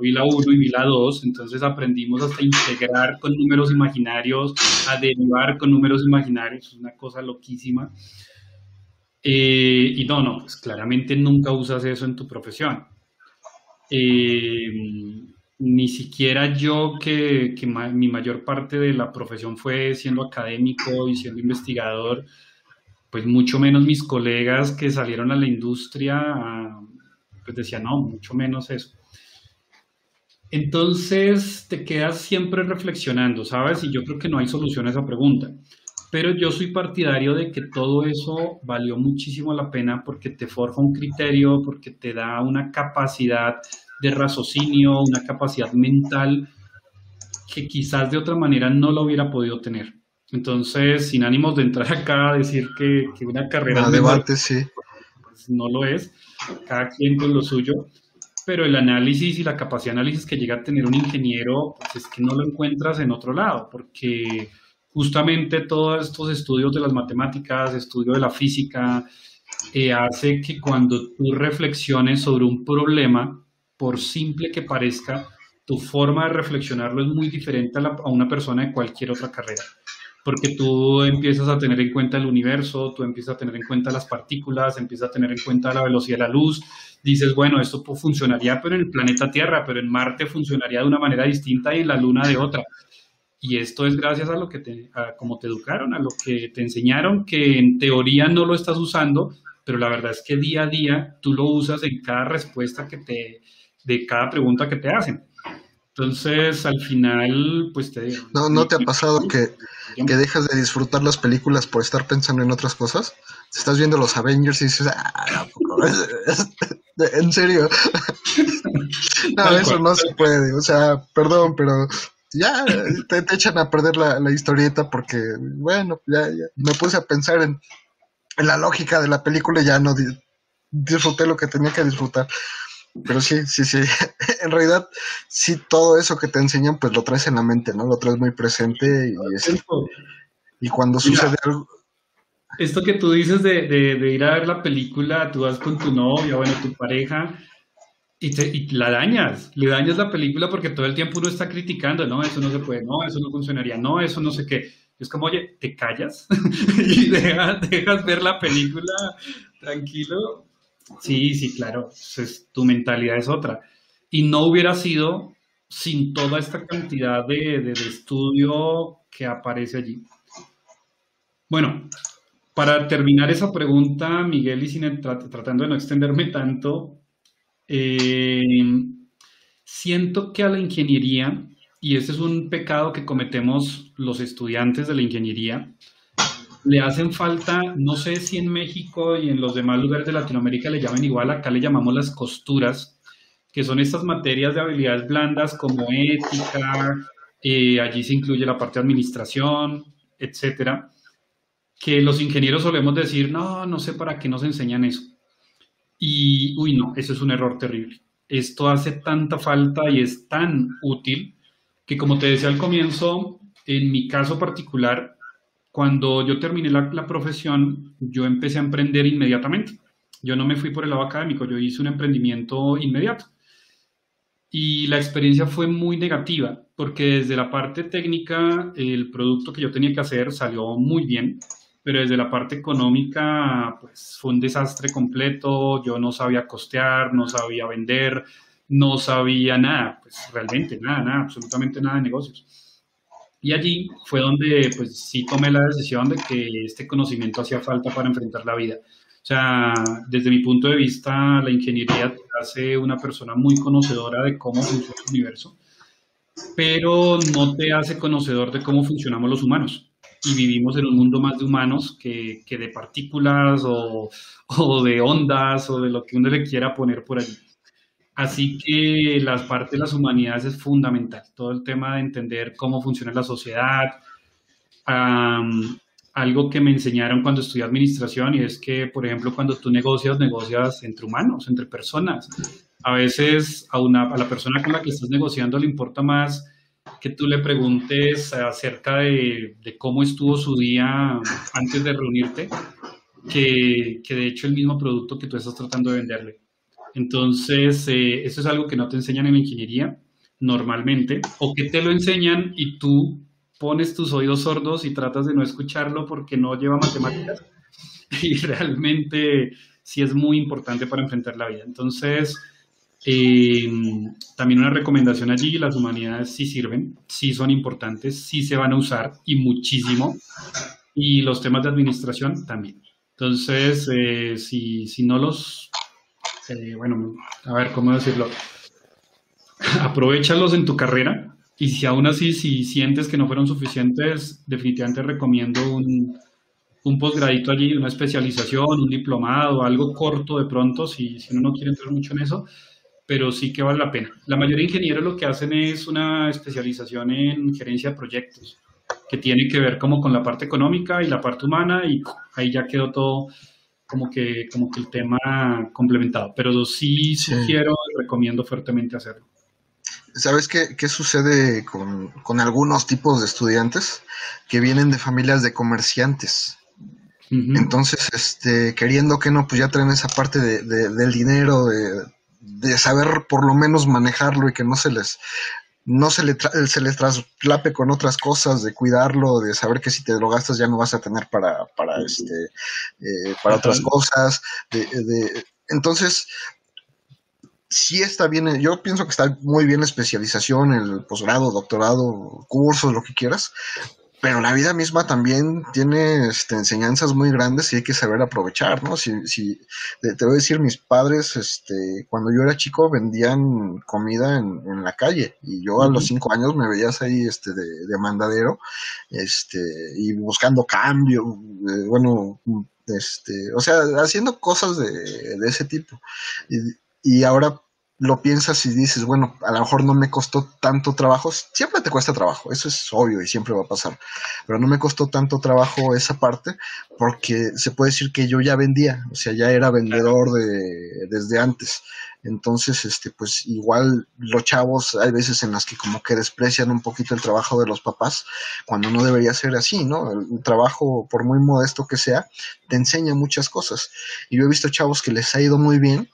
Vi la 1 y vi la 2, entonces aprendimos hasta integrar con números imaginarios, a derivar con números imaginarios, es una cosa loquísima. Eh, y no, no, pues claramente nunca usas eso en tu profesión. Eh, ni siquiera yo, que, mi mayor parte de la profesión fue siendo académico y siendo investigador, pues mucho menos mis colegas que salieron a la industria, pues decían, no, mucho menos eso. Entonces te quedas siempre reflexionando, ¿sabes? Y yo creo que no hay solución a esa pregunta. Pero yo soy partidario de que todo eso valió muchísimo la pena porque te forja un criterio, porque te da una capacidad de raciocinio, una capacidad mental que quizás de otra manera no lo hubiera podido tener. Entonces, sin ánimos de entrar acá a decir que, una carrera... No, debate, sí. Pues no lo es, cada quien con lo suyo, pero el análisis y la capacidad de análisis que llega a tener un ingeniero, pues es que no lo encuentras en otro lado, porque justamente todos estos estudios de las matemáticas, estudio de la física, eh, hace que cuando tú reflexiones sobre un problema, por simple que parezca, tu forma de reflexionarlo es muy diferente a, una persona de cualquier otra carrera. Porque tú empiezas a tener en cuenta el universo, tú empiezas a tener en cuenta las partículas, empiezas a tener en cuenta la velocidad de la luz. Dices, bueno, esto funcionaría pero en el planeta Tierra, pero en Marte funcionaría de una manera distinta y en la Luna de otra. Y esto es gracias a lo que te, a cómo te educaron, a lo que te enseñaron, que en teoría no lo estás usando, pero la verdad es que día a día tú lo usas en cada respuesta que te, de cada pregunta que te hacen. Entonces, al final, pues te digo. ¿No, ¿no te ha pasado que, que dejas de disfrutar las películas por estar pensando en otras cosas? Estás viendo los Avengers y dices, ah, (laughs) en serio. (laughs) no, eso no se puede. O sea, perdón, pero ya te, echan a perder la, la, historieta porque, bueno, ya, ya me puse a pensar en, en la lógica de la película y ya no disfruté lo que tenía que disfrutar. Pero sí, sí, sí. (laughs) En realidad, sí, todo eso que te enseñan, pues lo traes en la mente, ¿no? Lo traes muy presente y, y cuando sucede algo. Esto que tú dices de, ir a ver la película, tú vas con tu novia, bueno, tu pareja, y, te, y la dañas, le dañas la película porque todo el tiempo uno está criticando, no, eso no se puede, no, eso no funcionaría, no, eso no sé qué. Es como, oye, te callas (laughs) y dejas ver la película tranquilo Sí, sí, claro. tu mentalidad es otra. Y no hubiera sido sin toda esta cantidad de, estudio que aparece allí. Bueno, para terminar esa pregunta, Miguel, y sin tratando de no extenderme tanto, eh, siento que a la ingeniería y este es un pecado que cometemos los estudiantes de la ingeniería, le hacen falta, no sé si en México y en los demás lugares de Latinoamérica le llaman igual, acá le llamamos las costuras, que son estas materias de habilidades blandas como ética, eh, allí se incluye la parte de administración, etcétera, que los ingenieros solemos decir, no, no sé para qué nos enseñan eso. Y, uy, no, eso es un error terrible. Esto hace tanta falta y es tan útil que, como te decía al comienzo, en mi caso particular, cuando yo terminé la, la profesión, yo empecé a emprender inmediatamente. Yo no me fui por el lado académico, yo hice un emprendimiento inmediato. Y la experiencia fue muy negativa, porque desde la parte técnica el producto que yo tenía que hacer salió muy bien, pero desde la parte económica pues fue un desastre completo, yo no sabía costear, no sabía vender, no sabía nada, pues realmente nada, nada, absolutamente nada de negocios. Y allí fue donde pues sí tomé la decisión de que este conocimiento hacía falta para enfrentar la vida. O sea, desde mi punto de vista, la ingeniería hace una persona muy conocedora de cómo funciona el universo, pero no te hace conocedor de cómo funcionamos los humanos. Y vivimos en un mundo más de humanos que, que de partículas o, o, de ondas o de lo que uno le quiera poner por allí. Así que la parte de las humanidades es fundamental. Todo el tema de entender cómo funciona la sociedad, algo que me enseñaron cuando estudié administración y es que, por ejemplo, cuando tú negocias, negocias entre humanos, entre personas. A veces a, una, a la persona con la que estás negociando le importa más que tú le preguntes acerca de, cómo estuvo su día antes de reunirte, que, que, de hecho el mismo producto que tú estás tratando de venderle. Entonces, eh, eso es algo que no te enseñan en ingeniería normalmente, o que te lo enseñan y tú pones tus oídos sordos y tratas de no escucharlo porque no lleva matemáticas. (laughs) Y realmente sí es muy importante para enfrentar la vida. Entonces, eh, también una recomendación allí, las humanidades sí sirven, sí son importantes, sí se van a usar y muchísimo. Y los temas de administración también. Entonces, eh, si, si, no los, eh, bueno, a ver, ¿cómo decirlo? (laughs) Aprovechalos en tu carrera, y si aún así, si sientes que no fueron suficientes, definitivamente recomiendo un, un posgradito allí, una especialización, un diplomado, algo corto de pronto, si, si uno no quiere entrar mucho en eso, pero sí que vale la pena. La mayoría de ingenieros lo que hacen es una especialización en gerencia de proyectos, que tiene que ver como con la parte económica y la parte humana, y ahí ya quedó todo como que, como que el tema complementado. Pero sí, sí. sugiero y recomiendo fuertemente hacerlo. ¿Sabes qué, qué sucede con, con, algunos tipos de estudiantes que vienen de familias de comerciantes? Uh -huh. Entonces, este, queriendo que no, pues ya traen esa parte de, de, del dinero, de, de, saber por lo menos manejarlo y que no se les no se, le se les traslape con otras cosas, de cuidarlo, de saber que si te lo gastas ya no vas a tener para, para, este, eh, para otras cosas. De, de, entonces, sí está bien, yo pienso que está muy bien especialización, el posgrado, doctorado, cursos, lo que quieras, pero la vida misma también tiene este, enseñanzas muy grandes y hay que saber aprovechar, ¿no? Si, si te voy a decir, mis padres, este, cuando yo era chico vendían comida en, en la calle y yo a los cinco años me veías ahí, este, de, de mandadero, este, y buscando cambio, eh, bueno, este, o sea, haciendo cosas de, de ese tipo. Y, y ahora lo piensas y dices, bueno, a lo mejor no me costó tanto trabajo, siempre te cuesta trabajo, eso es obvio y siempre va a pasar, pero no me costó tanto trabajo esa parte porque se puede decir que yo ya vendía, o sea, ya era vendedor de, desde antes. Entonces, este, pues igual los chavos hay veces en las que como que desprecian un poquito el trabajo de los papás, cuando no debería ser así, ¿no? El trabajo, por muy modesto que sea, te enseña muchas cosas. Y yo he visto chavos que les ha ido muy bien,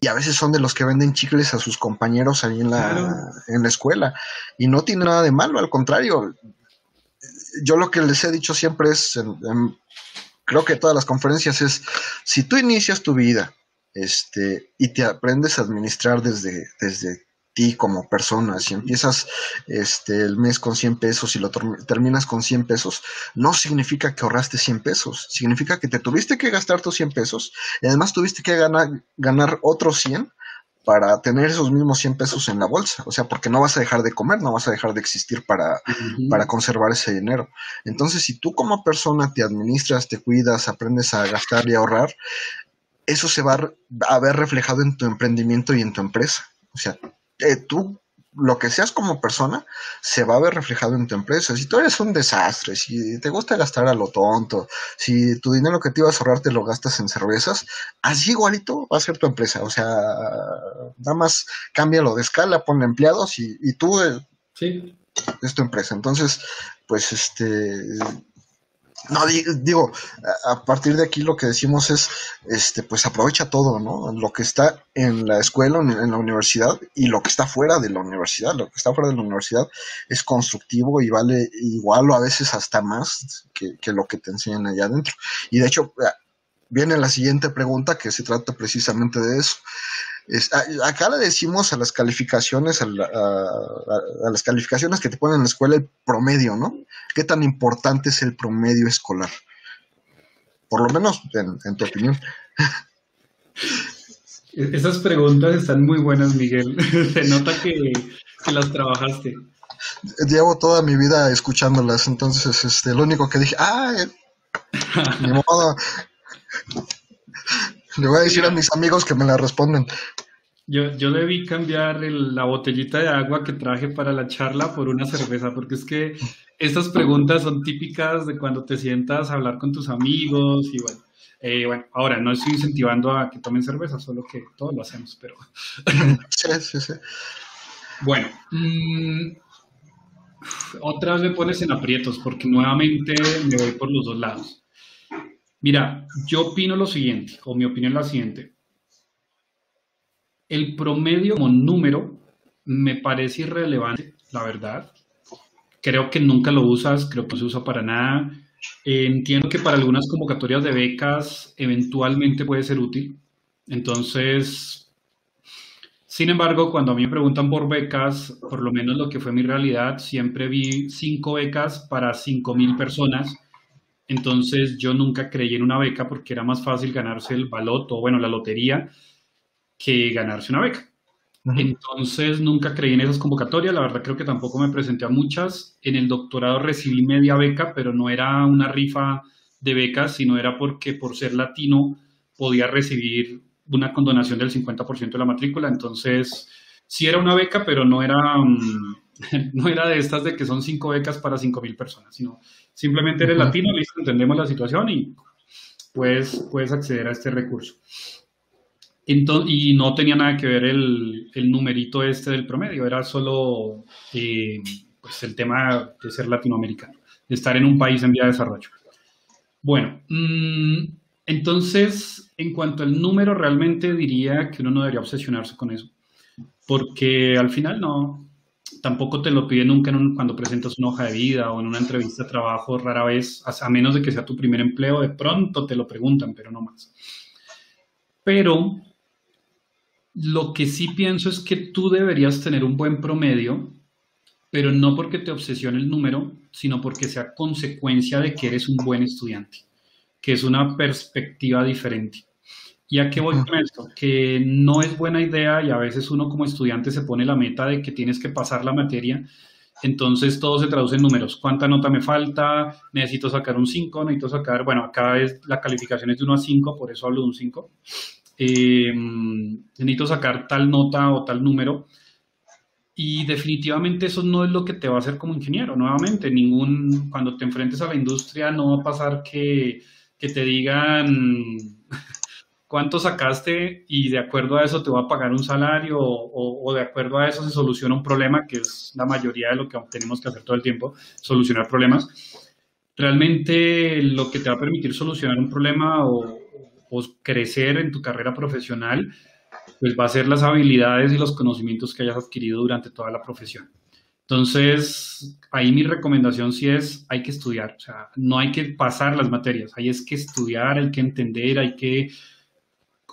y a veces son de los que venden chicles a sus compañeros ahí en la, claro. en la escuela. Y no tiene nada de malo, al contrario. Yo lo que les he dicho siempre es, en, en, creo que todas las conferencias es, si tú inicias tu vida este, y te aprendes a administrar desde, desde ti como persona, si empiezas este, el mes con 100 pesos y lo terminas con 100 pesos, no significa que ahorraste 100 pesos, significa que te tuviste que gastar tus 100 pesos y además tuviste que ganar, ganar otros 100 para tener esos mismos 100 pesos en la bolsa. O sea, porque no vas a dejar de comer, no vas a dejar de existir para, para conservar ese dinero. Entonces, si tú como persona te administras, te cuidas, aprendes a gastar y ahorrar, eso se va a ver reflejado en tu emprendimiento y en tu empresa. O sea, eh, tú lo que seas como persona se va a ver reflejado en tu empresa. Si tú eres un desastre, si te gusta gastar a lo tonto, si tu dinero que te ibas a ahorrar te lo gastas en cervezas, así igualito va a ser tu empresa. O sea, nada más cámbialo de escala, ponle empleados y, y tú eh, sí. es tu empresa. Entonces, pues este no, digo, a partir de aquí lo que decimos es, este, pues aprovecha todo, ¿no? Lo que está en la escuela, en la universidad y lo que está fuera de la universidad. Lo que está fuera de la universidad es constructivo y vale igual o a veces hasta más que, que lo que te enseñan allá adentro. Y de hecho, viene la siguiente pregunta que se trata precisamente de eso acá le decimos a las calificaciones, a, las calificaciones que te ponen en la escuela el promedio, ¿no? ¿Qué tan importante es el promedio escolar? Por lo menos en, tu opinión. Esas preguntas están muy buenas, Miguel. (laughs) Se nota que, las trabajaste. Llevo toda mi vida escuchándolas, entonces este, lo único que dije, ¡ah! Ni modo. Le voy a decir a mis amigos que me la responden. Yo, yo debí cambiar la botellita de agua que traje para la charla por una cerveza, porque es que estas preguntas son típicas de cuando te sientas a hablar con tus amigos y bueno. Eh, bueno, ahora no estoy incentivando a que tomen cerveza, solo que todos lo hacemos, pero. (laughs) sí, sí, sí. Bueno, mm, otra vez me pones en aprietos porque nuevamente me voy por los dos lados. Mira, yo opino lo siguiente, o mi opinión es la siguiente. El promedio como número me parece irrelevante, la verdad. Creo que nunca lo usas, creo que no se usa para nada. entiendo que para algunas convocatorias de becas eventualmente puede ser útil. Entonces, sin embargo, cuando a mí me preguntan por becas, por lo menos lo que fue mi realidad, siempre vi cinco becas para cinco mil personas entonces yo nunca creí en una beca porque era más fácil ganarse el baloto, bueno, la lotería, que ganarse una beca. Entonces nunca creí en esas convocatorias, la verdad creo que tampoco me presenté a muchas. En el doctorado recibí media beca, pero no era una rifa de becas, sino era porque por ser latino podía recibir una condonación del 50% de la matrícula. Entonces sí era una beca, pero no era, mm, (laughs) no era de estas de que son cinco becas para cinco mil personas, sino Simplemente eres latino, listo, entendemos la situación y puedes, puedes acceder a este recurso. Entonces, y no tenía nada que ver el, el numerito este del promedio, era solo eh, pues el tema de ser latinoamericano, de estar en un país en vía de desarrollo. Bueno, mm, entonces, en cuanto al número, realmente diría que uno no debería obsesionarse con eso, porque al final no, tampoco te lo piden nunca cuando presentas una hoja de vida o en una entrevista de trabajo, rara vez, a, menos de que sea tu primer empleo, de pronto te lo preguntan, pero no más. Pero lo que sí pienso es que tú deberías tener un buen promedio, pero no porque te obsesione el número, sino porque sea consecuencia de que eres un buen estudiante, que es una perspectiva diferente. ¿Y a qué voy con esto? Que no es buena idea y a veces uno como estudiante se pone la meta de que tienes que pasar la materia, entonces todo se traduce en números. ¿Cuánta nota me falta? Necesito sacar un 5, necesito sacar, bueno, acá es, la calificación es de 1 a 5, por eso hablo de un 5. Em, necesito sacar tal nota o tal número. Y definitivamente eso no es lo que te va a hacer como ingeniero. Nuevamente, ningún, cuando te enfrentes a la industria no va a pasar que, que te digan (laughs) cuánto sacaste y de acuerdo a eso te va a pagar un salario o, de acuerdo a eso se soluciona un problema, que es la mayoría de lo que tenemos que hacer todo el tiempo, solucionar problemas. Realmente lo que te va a permitir solucionar un problema crecer en tu carrera profesional, pues va a ser las habilidades y los conocimientos que hayas adquirido durante toda la profesión. Entonces, ahí mi recomendación sí es, hay que estudiar, o sea, no hay que pasar las materias, hay es que estudiar, hay que entender, hay que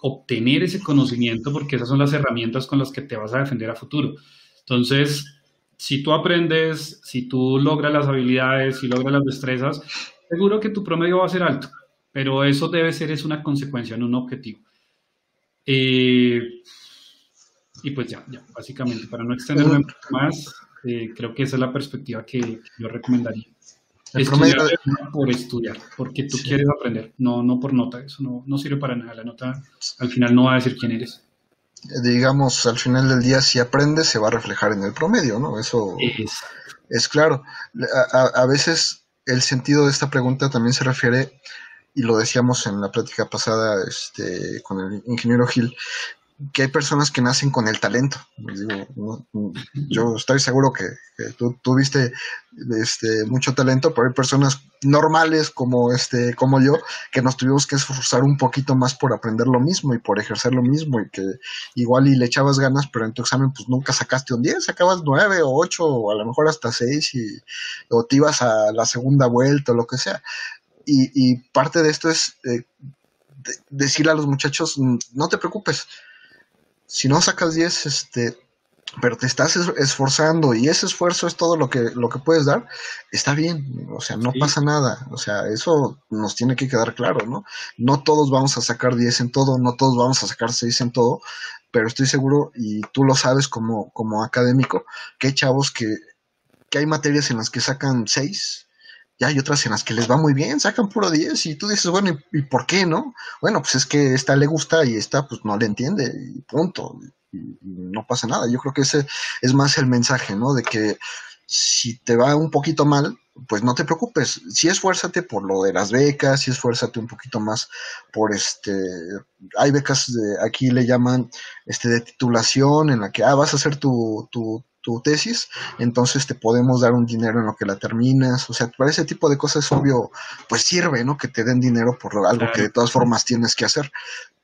obtener ese conocimiento porque esas son las herramientas con las que te vas a defender a futuro. Entonces, si tú aprendes, si tú logras las habilidades, si logras las destrezas, seguro que tu promedio va a ser alto, pero eso debe ser es una consecuencia, no un objetivo. Eh, y pues ya, ya, básicamente, para no extenderme más, eh, creo que esa es la perspectiva que, yo recomendaría. estudiar por estudiar, porque tú quieres aprender, no, no por nota, eso no, no sirve para nada, la nota al final no va a decir quién eres digamos, al final del día, si aprendes, se va a reflejar en el promedio, ¿no? Eso es claro. A, a, veces el sentido de esta pregunta también se refiere, y lo decíamos en la plática pasada este, con el ingeniero Gil, que hay personas que nacen con el talento. yo estoy seguro que, tú tuviste este, mucho talento, pero hay personas normales como, este, como yo que nos tuvimos que esforzar un poquito más por aprender lo mismo y por ejercer lo mismo y que igual y le echabas ganas, pero en tu examen pues nunca sacaste un 10, sacabas 9 o 8 o a lo mejor hasta 6 y, o te ibas a la segunda vuelta o lo que sea. Y, parte de esto es eh, decirle a los muchachos, no te preocupes, si no sacas 10, este, pero te estás esforzando y ese esfuerzo es todo lo que, lo que puedes dar, está bien, o sea, no pasa nada, o sea, eso nos tiene que quedar claro, ¿no? No todos vamos a sacar 10 en todo, no todos vamos a sacar 6 en todo, pero estoy seguro, y tú lo sabes como, como académico, que hay chavos que, que hay materias en las que sacan 6 ya hay otras en las que les va muy bien, sacan puro 10 y tú dices, bueno, ¿y, por qué no? Bueno, pues es que esta le gusta y esta pues no le entiende y punto. Y, no pasa nada. Yo creo que ese es más el mensaje, ¿no? De que si te va un poquito mal, pues no te preocupes. Sí esfuérzate por lo de las becas, sí esfuérzate un poquito más por este. Hay becas de, aquí le llaman este de titulación en la que ah, vas a hacer tu, tu tesis, entonces te podemos dar un dinero en lo que la terminas, o sea, para ese tipo de cosas obvio, pues sirve, ¿no? Que te den dinero por algo que de todas formas tienes que hacer,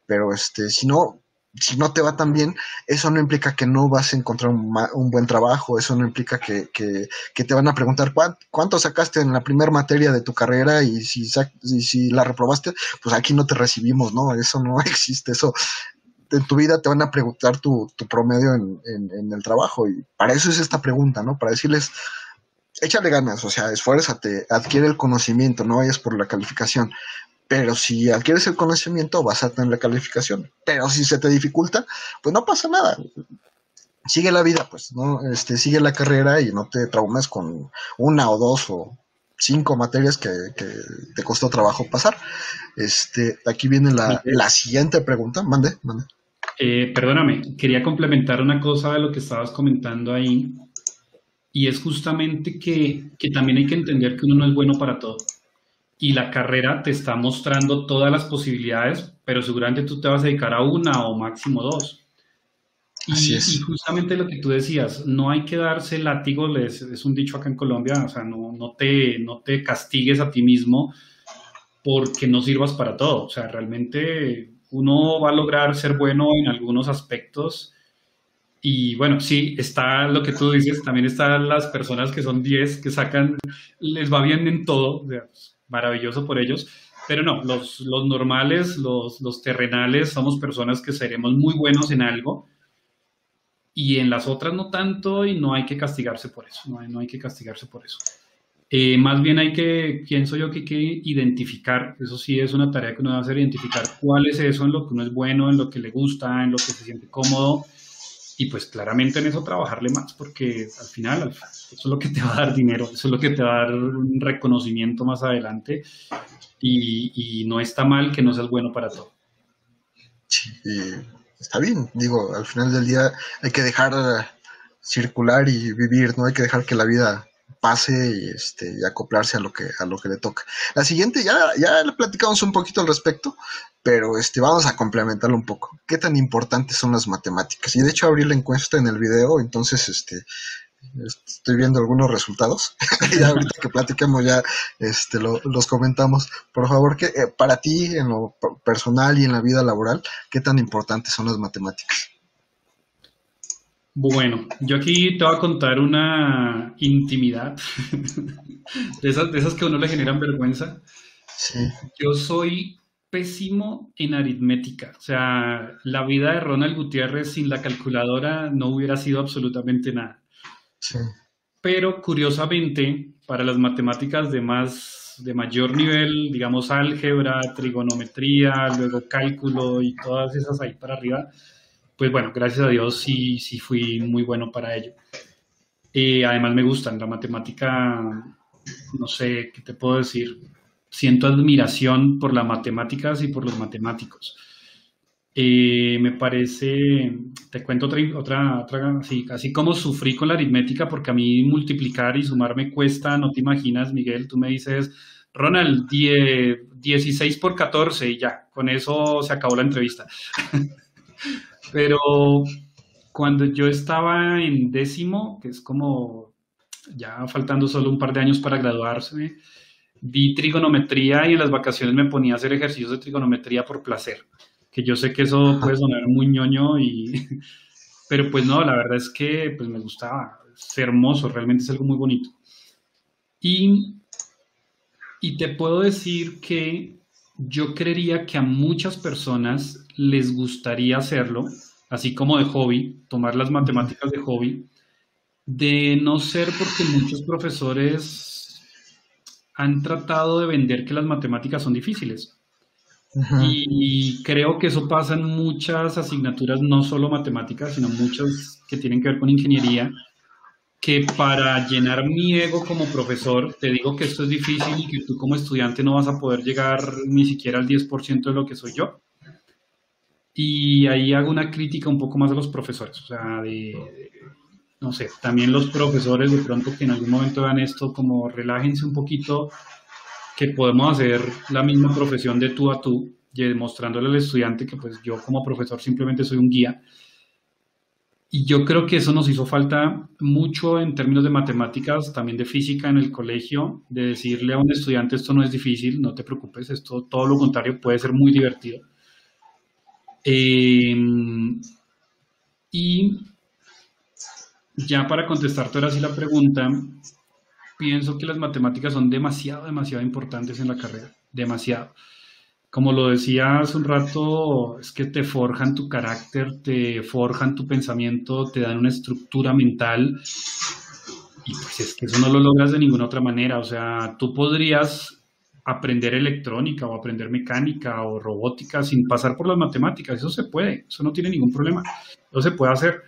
pero este, si no, si no te va tan bien, eso no implica que no vas a encontrar un, buen trabajo, eso no implica que, te van a preguntar cuánto sacaste en la primera materia de tu carrera y si, y si la reprobaste, pues aquí no te recibimos, ¿no? Eso no (laughs) existe, eso en tu vida te van a preguntar tu, promedio en, el trabajo y para eso es esta pregunta, ¿no? Para decirles, échale ganas, o sea, esfuérzate, adquiere el conocimiento, no vayas por la calificación. Pero si adquieres el conocimiento, vas a tener la calificación. Pero si se te dificulta, pues no pasa nada. Sigue la vida, pues, ¿no? Este, sigue la carrera y no te traumes con una o dos o cinco materias que, te costó trabajo pasar. Este, aquí viene la, la siguiente pregunta. Mande, mande. Eh, perdóname, quería complementar una cosa de lo que estabas comentando ahí, y es justamente que, también hay que entender que uno no es bueno para todo. Y la carrera te está mostrando todas las posibilidades, pero seguramente tú te vas a dedicar a una o máximo dos. Y, y justamente lo que tú decías, no hay que darse látigo, es, es un dicho acá en Colombia, o sea, no, no, te, no te castigues a ti mismo porque no sirvas para todo. O sea, realmente uno va a lograr ser bueno en algunos aspectos. Y bueno, sí, está lo que tú dices, también están las personas que son 10, que sacan, les va bien en todo, maravilloso por ellos, pero no, los, los normales, los, los, terrenales, somos personas que seremos muy buenos en algo y en las otras no tanto y no hay que castigarse por eso, no hay, no hay que castigarse por eso. Eh, más bien hay que, pienso yo que hay que identificar, eso sí es una tarea que uno debe hacer, identificar cuál es eso en lo que uno es bueno, en lo que le gusta, en lo que se siente cómodo y pues claramente en eso trabajarle más porque al final eso es lo que te va a dar dinero, eso es lo que te va a dar un reconocimiento más adelante y, no está mal que no seas bueno para todo. Sí, está bien, digo, al final del día hay que dejar circular y vivir, no hay que dejar que la vida pase y, este, y acoplarse a lo que a lo que le toca. La siguiente ya ya le platicamos un poquito al respecto, pero este vamos a complementarlo un poco. ¿Qué tan importantes son las matemáticas? Y de hecho abrí la encuesta en el video, entonces este estoy viendo algunos resultados. (laughs) ya ahorita que platicamos ya este los comentamos. Por favor, que eh, para ti en lo personal y en la vida laboral, ¿qué tan importantes son las matemáticas? Bueno, yo aquí te voy a contar una intimidad (laughs) de esas, de esas que a uno le generan vergüenza. Yo soy pésimo en aritmética. O sea, la vida de Ronald Gutiérrez sin la calculadora no hubiera sido absolutamente nada. Pero curiosamente, para las matemáticas de más de mayor nivel, digamos álgebra, trigonometría, luego cálculo y todas esas ahí para arriba, pues bueno, gracias a Dios sí, sí fui muy bueno para ello. Y además me gustan, la matemática, no sé, ¿qué te puedo decir? Siento admiración por las matemáticas y por los matemáticos. Eh, me parece, te cuento otra, otra, otra así, así como sufrí con la aritmética, porque a mí multiplicar y sumar me cuesta, no te imaginas, Miguel, tú me dices, Ronald, 16 por 14 y ya, con eso se acabó la entrevista. (laughs) Pero cuando yo estaba en décimo, que es como ya faltando solo un par de años para graduarse, vi trigonometría y en las vacaciones me ponía a hacer ejercicios de trigonometría por placer, que yo sé que eso puede sonar muy ñoño y (laughs) pero pues no, la verdad es que pues me gustaba, es hermoso, realmente es algo muy bonito. Y, y te puedo decir que yo creería que a muchas personas les gustaría hacerlo, así como de hobby, tomar las matemáticas de hobby, de no ser porque muchos profesores han tratado de vender que las matemáticas son difíciles. Y creo que eso pasa en muchas asignaturas, no solo matemáticas, sino muchas que tienen que ver con ingeniería, que para llenar mi ego como profesor, te digo que esto es difícil y que tú como estudiante no vas a poder llegar ni siquiera al 10% de lo que soy yo. Y ahí hago una crítica un poco más a los profesores, o sea, de, no sé, también los profesores de pronto que en algún momento vean esto como relájense un poquito, que podemos hacer la misma profesión de tú a tú, y demostrándole al estudiante que pues yo como profesor simplemente soy un guía. Y yo creo que eso nos hizo falta mucho en términos de matemáticas, también de física en el colegio, de decirle a un estudiante esto no es difícil, no te preocupes, esto todo lo contrario puede ser muy divertido. Em, y ya para contestarte ahora sí la pregunta, pienso que las matemáticas son demasiado, demasiado importantes en la carrera, demasiado. Como lo decía hace un rato, es que te forjan tu carácter, te forjan tu pensamiento, te dan una estructura mental y pues es que eso no lo logras de ninguna otra manera. O sea, tú podrías aprender electrónica o aprender mecánica o robótica sin pasar por las matemáticas. Eso se puede, eso no tiene ningún problema. Eso se puede hacer.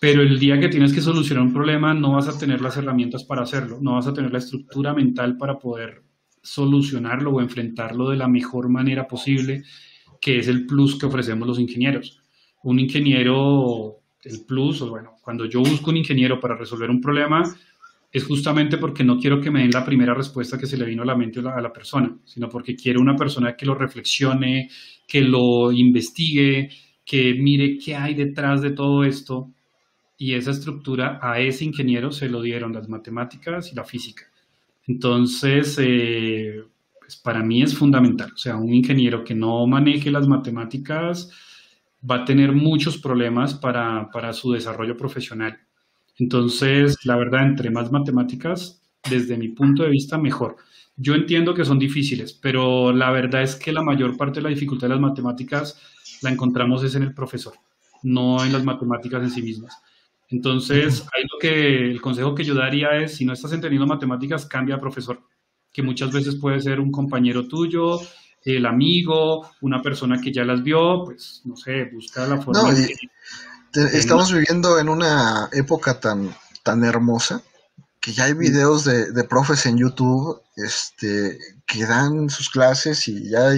Pero el día que tienes que solucionar un problema no vas a tener las herramientas para hacerlo, no vas a tener la estructura mental para poder solucionarlo o enfrentarlo de la mejor manera posible, que es el plus que ofrecemos los ingenieros. Un ingeniero, el plus, bueno, cuando yo busco un ingeniero para resolver un problema, es justamente porque no quiero que me den la primera respuesta que se le vino a la mente a la, persona, sino porque quiero una persona que lo reflexione, que lo investigue, que mire qué hay detrás de todo esto. Y esa estructura a ese ingeniero se lo dieron las matemáticas y la física. Entonces, eh, pues para mí es fundamental. O sea, un ingeniero que no maneje las matemáticas va a tener muchos problemas para, para su desarrollo profesional. Entonces, la verdad, entre más matemáticas, desde mi punto de vista, mejor. Yo entiendo que son difíciles, pero la verdad es que la mayor parte de la dificultad de las matemáticas la encontramos es en el profesor, no en las matemáticas en sí mismas. Entonces, hay lo que el consejo que yo daría es, si no estás entendiendo matemáticas, cambia de profesor, que muchas veces puede ser un compañero tuyo, el amigo, una persona que ya las vio, pues no sé, busca la forma de estamos viviendo en una época tan, tan hermosa que ya hay videos de, de, profes en YouTube este, que dan sus clases y ya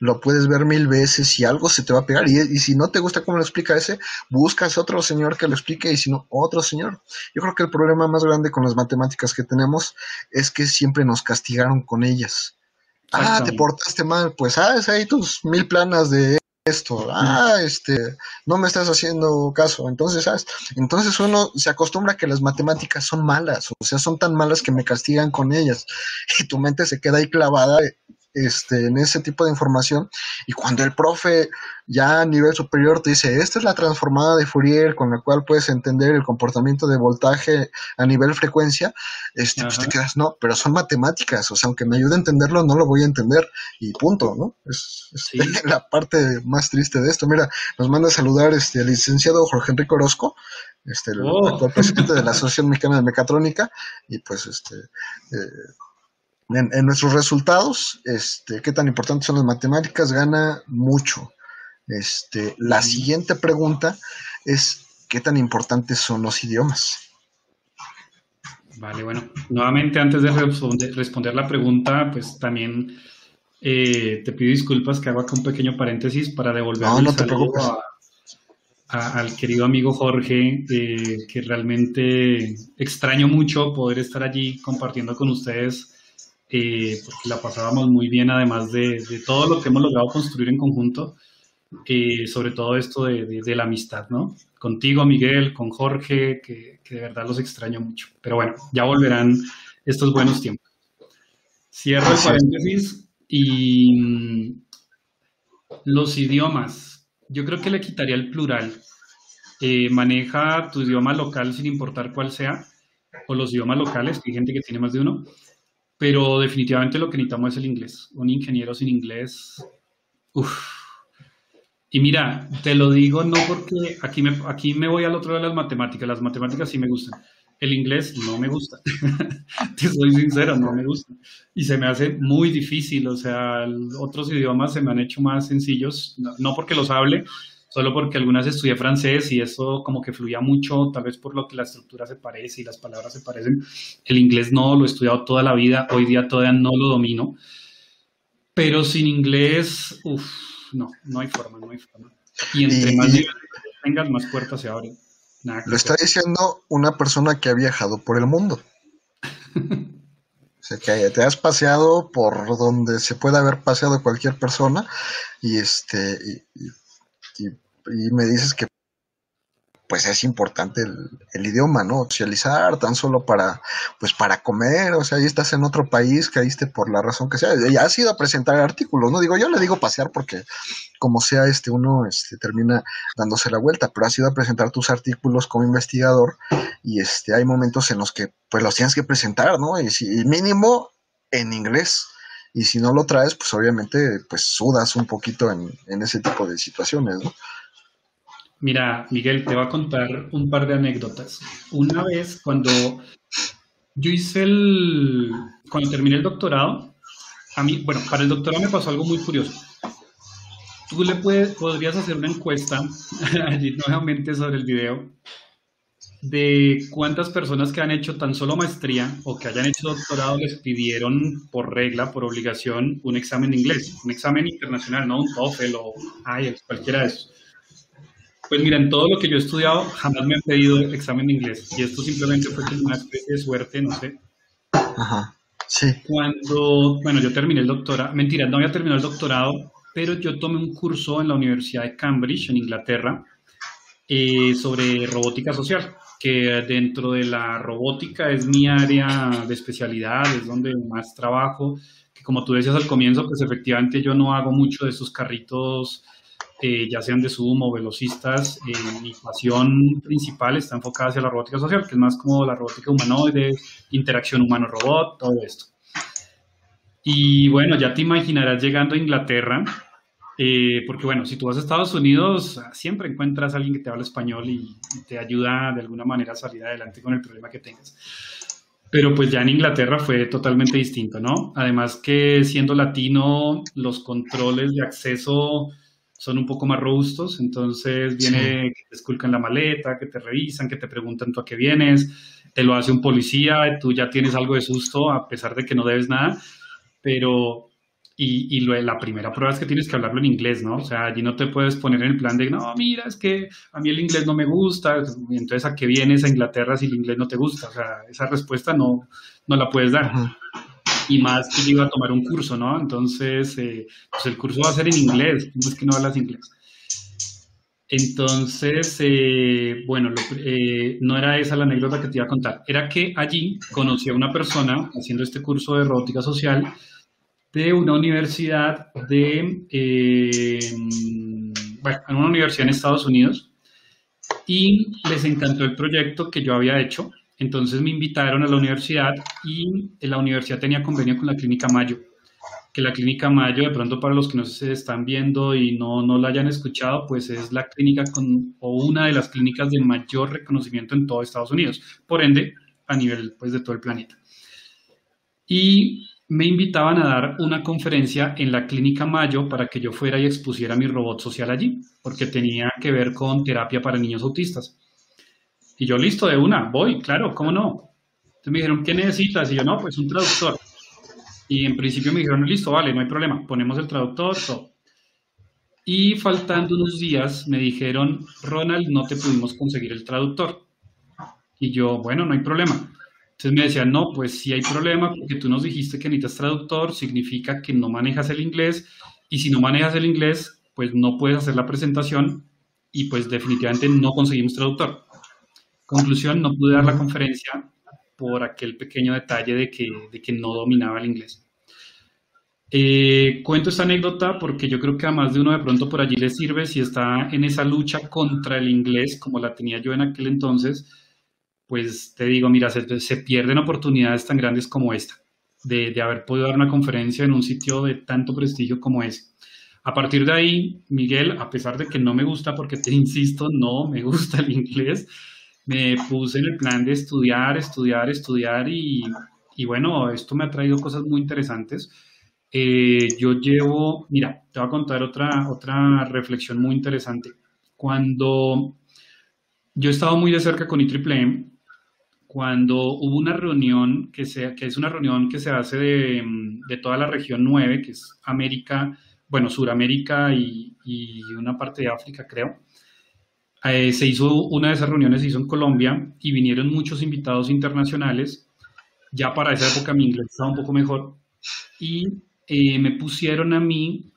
lo puedes ver mil veces y algo se te va a pegar. Y, y, si no te gusta cómo lo explica ese, buscas otro señor que lo explique y si no, otro señor. Yo creo que el problema más grande con las matemáticas que tenemos es que siempre nos castigaron con ellas. Ah, te portaste mal, pues ah, ahí tus mil planas de esto, ah, este, no me estás haciendo caso. Entonces, entonces uno se acostumbra a que las matemáticas son malas, o sea, son tan malas que me castigan con ellas. (laughs) Y tu mente se queda ahí clavada este, en ese tipo de información. Y cuando el profe ya a nivel superior te dice, esta es la transformada de Fourier con la cual puedes entender el comportamiento de voltaje a nivel frecuencia, este, pues te quedas, no, pero son matemáticas, o sea, aunque me ayude a entenderlo, no lo voy a entender y punto, ¿no? Es, (laughs) la parte más triste de esto. Mira, nos manda a saludar este, el licenciado Jorge Enrique Orozco, este, el oh. actual presidente de la Asociación Mexicana de Mecatrónica, y pues este... Eh, en, nuestros resultados, este, qué tan importantes son las matemáticas, gana mucho. Este, la siguiente pregunta es, ¿qué tan importantes son los idiomas? Vale, bueno, nuevamente antes de responder, la pregunta, pues también eh, te pido disculpas que hago acá un pequeño paréntesis para devolver no, saludo al querido amigo Jorge, eh, que realmente extraño mucho poder estar allí compartiendo con ustedes, eh, porque la pasábamos muy bien, además de, todo lo que hemos logrado construir en conjunto, sobre todo esto de, de la amistad, ¿no? contigo, Miguel, con Jorge, que, de verdad los extraño mucho. Pero bueno, ya volverán estos buenos tiempos. Cierro el paréntesis y mm, los idiomas. Yo creo que le quitaría el plural. Eh, maneja tu idioma local sin importar cuál sea, o los idiomas locales, que hay gente que tiene más de uno, pero definitivamente lo que necesitamos es el inglés. Un ingeniero sin inglés, uff, y mira, te lo digo no porque aquí me, aquí me voy al otro de las matemáticas. Las matemáticas sí me gustan. El inglés no me gusta. (laughs) te soy sincero, no me gusta. Y se me hace muy difícil. O sea, otros idiomas se me han hecho más sencillos. No, porque los hable, solo porque algunas estudié francés y eso como que fluía mucho, tal vez por lo que la estructura se parece y las palabras se parecen. El inglés no, lo he estudiado toda la vida. Hoy día todavía no lo domino. Pero sin inglés, uff no, no hay forma, no hay forma. Y entre más tengas, más puertas se abren. lo está diciendo una persona que ha viajado por el mundo. (laughs) o sea, que te has paseado por donde se puede haber paseado cualquier persona y este y me dices que pues es importante el, idioma, ¿no? Socializar tan solo para, pues para comer, o sea, ahí estás en otro país, caíste por la razón que sea, ya has ido a presentar artículos, ¿no? Digo, yo le digo pasear porque como sea, este, uno este, termina dándose la vuelta, pero has ido a presentar tus artículos como investigador y este, hay momentos en los que pues los tienes que presentar, ¿no? Y, si, mínimo en inglés. Y si no lo traes, pues obviamente pues sudas un poquito en, en ese tipo de situaciones, ¿no? Mira, Miguel, te voy a contar un par de anécdotas. Una vez cuando yo hice el, cuando terminé el doctorado, a mí, bueno, para el doctorado me pasó algo muy curioso. Tú le puedes, podrías hacer una encuesta, (laughs) allí nuevamente sobre el video, de cuántas personas que han hecho tan solo maestría o que hayan hecho doctorado les pidieron por regla, por obligación, un examen de inglés, un examen internacional, no un TOEFL o IELTS, cualquiera de esos. Pues mira, en todo lo que yo he estudiado jamás me han pedido examen de inglés y esto simplemente fue como una especie de suerte, no sé. Ajá, sí. Cuando, bueno, yo terminé el doctorado, mentira, no había terminado el doctorado, pero yo tomé un curso en la Universidad de Cambridge, en Inglaterra, eh, sobre robótica social, que dentro de la robótica es mi área de especialidad, es donde más trabajo, que como tú decías al comienzo, pues efectivamente yo no hago mucho de esos carritos eh, ya sean de sumo velocistas, eh, mi pasión principal está enfocada hacia la robótica social, que es más como la robótica humanoide, interacción humano-robot, todo esto. Y bueno, ya te imaginarás llegando a Inglaterra, eh, porque bueno, si tú vas a Estados Unidos, siempre encuentras a alguien que te habla español y, te ayuda de alguna manera a salir adelante con el problema que tengas. Pero pues ya en Inglaterra fue totalmente distinto, ¿no? Además que siendo latino, los controles de acceso son un poco más robustos, entonces viene que te esculcan la maleta, que te revisan, que te preguntan tú a qué vienes, te lo hace un policía, tú ya tienes algo de susto a pesar de que no debes nada, pero y, y la primera prueba es que tienes que hablarlo en inglés, ¿no? O sea, allí no te puedes poner en el plan de, no, mira, es que a mí el inglés no me gusta, entonces ¿a qué vienes a Inglaterra si el inglés no te gusta? O sea, esa respuesta no, no la puedes dar y más que yo iba a tomar un curso, ¿no? Entonces, eh, pues el curso va a ser en inglés, no es que no hablas inglés. Entonces, eh, bueno, eh, no era esa la anécdota que te iba a contar, era que allí conocí a una persona haciendo este curso de robótica social de una universidad de, bueno, en una universidad en Estados Unidos y les encantó el proyecto que yo había hecho entonces me invitaron a la universidad y la universidad tenía convenio con la Clínica Mayo. Que la Clínica Mayo, de pronto para los que nos están viendo y no, no la hayan escuchado, pues es la clínica con, o una de las clínicas de mayor reconocimiento en todo Estados Unidos. Por ende, a nivel pues, de todo el planeta. Y me invitaban a dar una conferencia en la Clínica Mayo para que yo fuera y expusiera mi robot social allí, porque tenía que ver con terapia para niños autistas. Y yo, listo, de una, voy, claro, ¿cómo no? Entonces me dijeron, ¿qué necesitas? Y yo, no, pues un traductor. Y en principio me dijeron, listo, vale, no hay problema, ponemos el traductor, todo. Y faltando unos días me dijeron, Ronald, no te pudimos conseguir el traductor. Y yo, bueno, no hay problema. Entonces me decían, no, pues sí hay problema porque tú nos dijiste que necesitas traductor, significa que no manejas el inglés y si no manejas el inglés, pues no puedes hacer la presentación y pues definitivamente no conseguimos traductor. Conclusión, no pude dar la conferencia por aquel pequeño detalle de que, de que no dominaba el inglés. Eh, cuento esta anécdota porque yo creo que a más de uno de pronto por allí le sirve si está en esa lucha contra el inglés, como la tenía yo en aquel entonces, pues te digo, mira, se, pierden oportunidades tan grandes como esta, de, de, haber podido dar una conferencia en un sitio de tanto prestigio como ese. A partir de ahí, Miguel, a pesar de que no me gusta, porque te (laughs) insisto, no me gusta el inglés, me puse en el plan de estudiar, estudiar, estudiar y, y bueno, esto me ha traído cosas muy interesantes eh, yo llevo, mira, te voy a contar otra, otra reflexión muy interesante. Cuando yo he estado muy de cerca con IEEE, cuando hubo una reunión que, se, que es una reunión que se hace de, de, toda la región 9, que es América, bueno, Suramérica y, y una parte de África, creo. Eh, se hizo una de esas reuniones, se hizo en Colombia y vinieron muchos invitados internacionales. Ya para esa época mi inglés estaba un poco mejor. Y eh, me pusieron a mí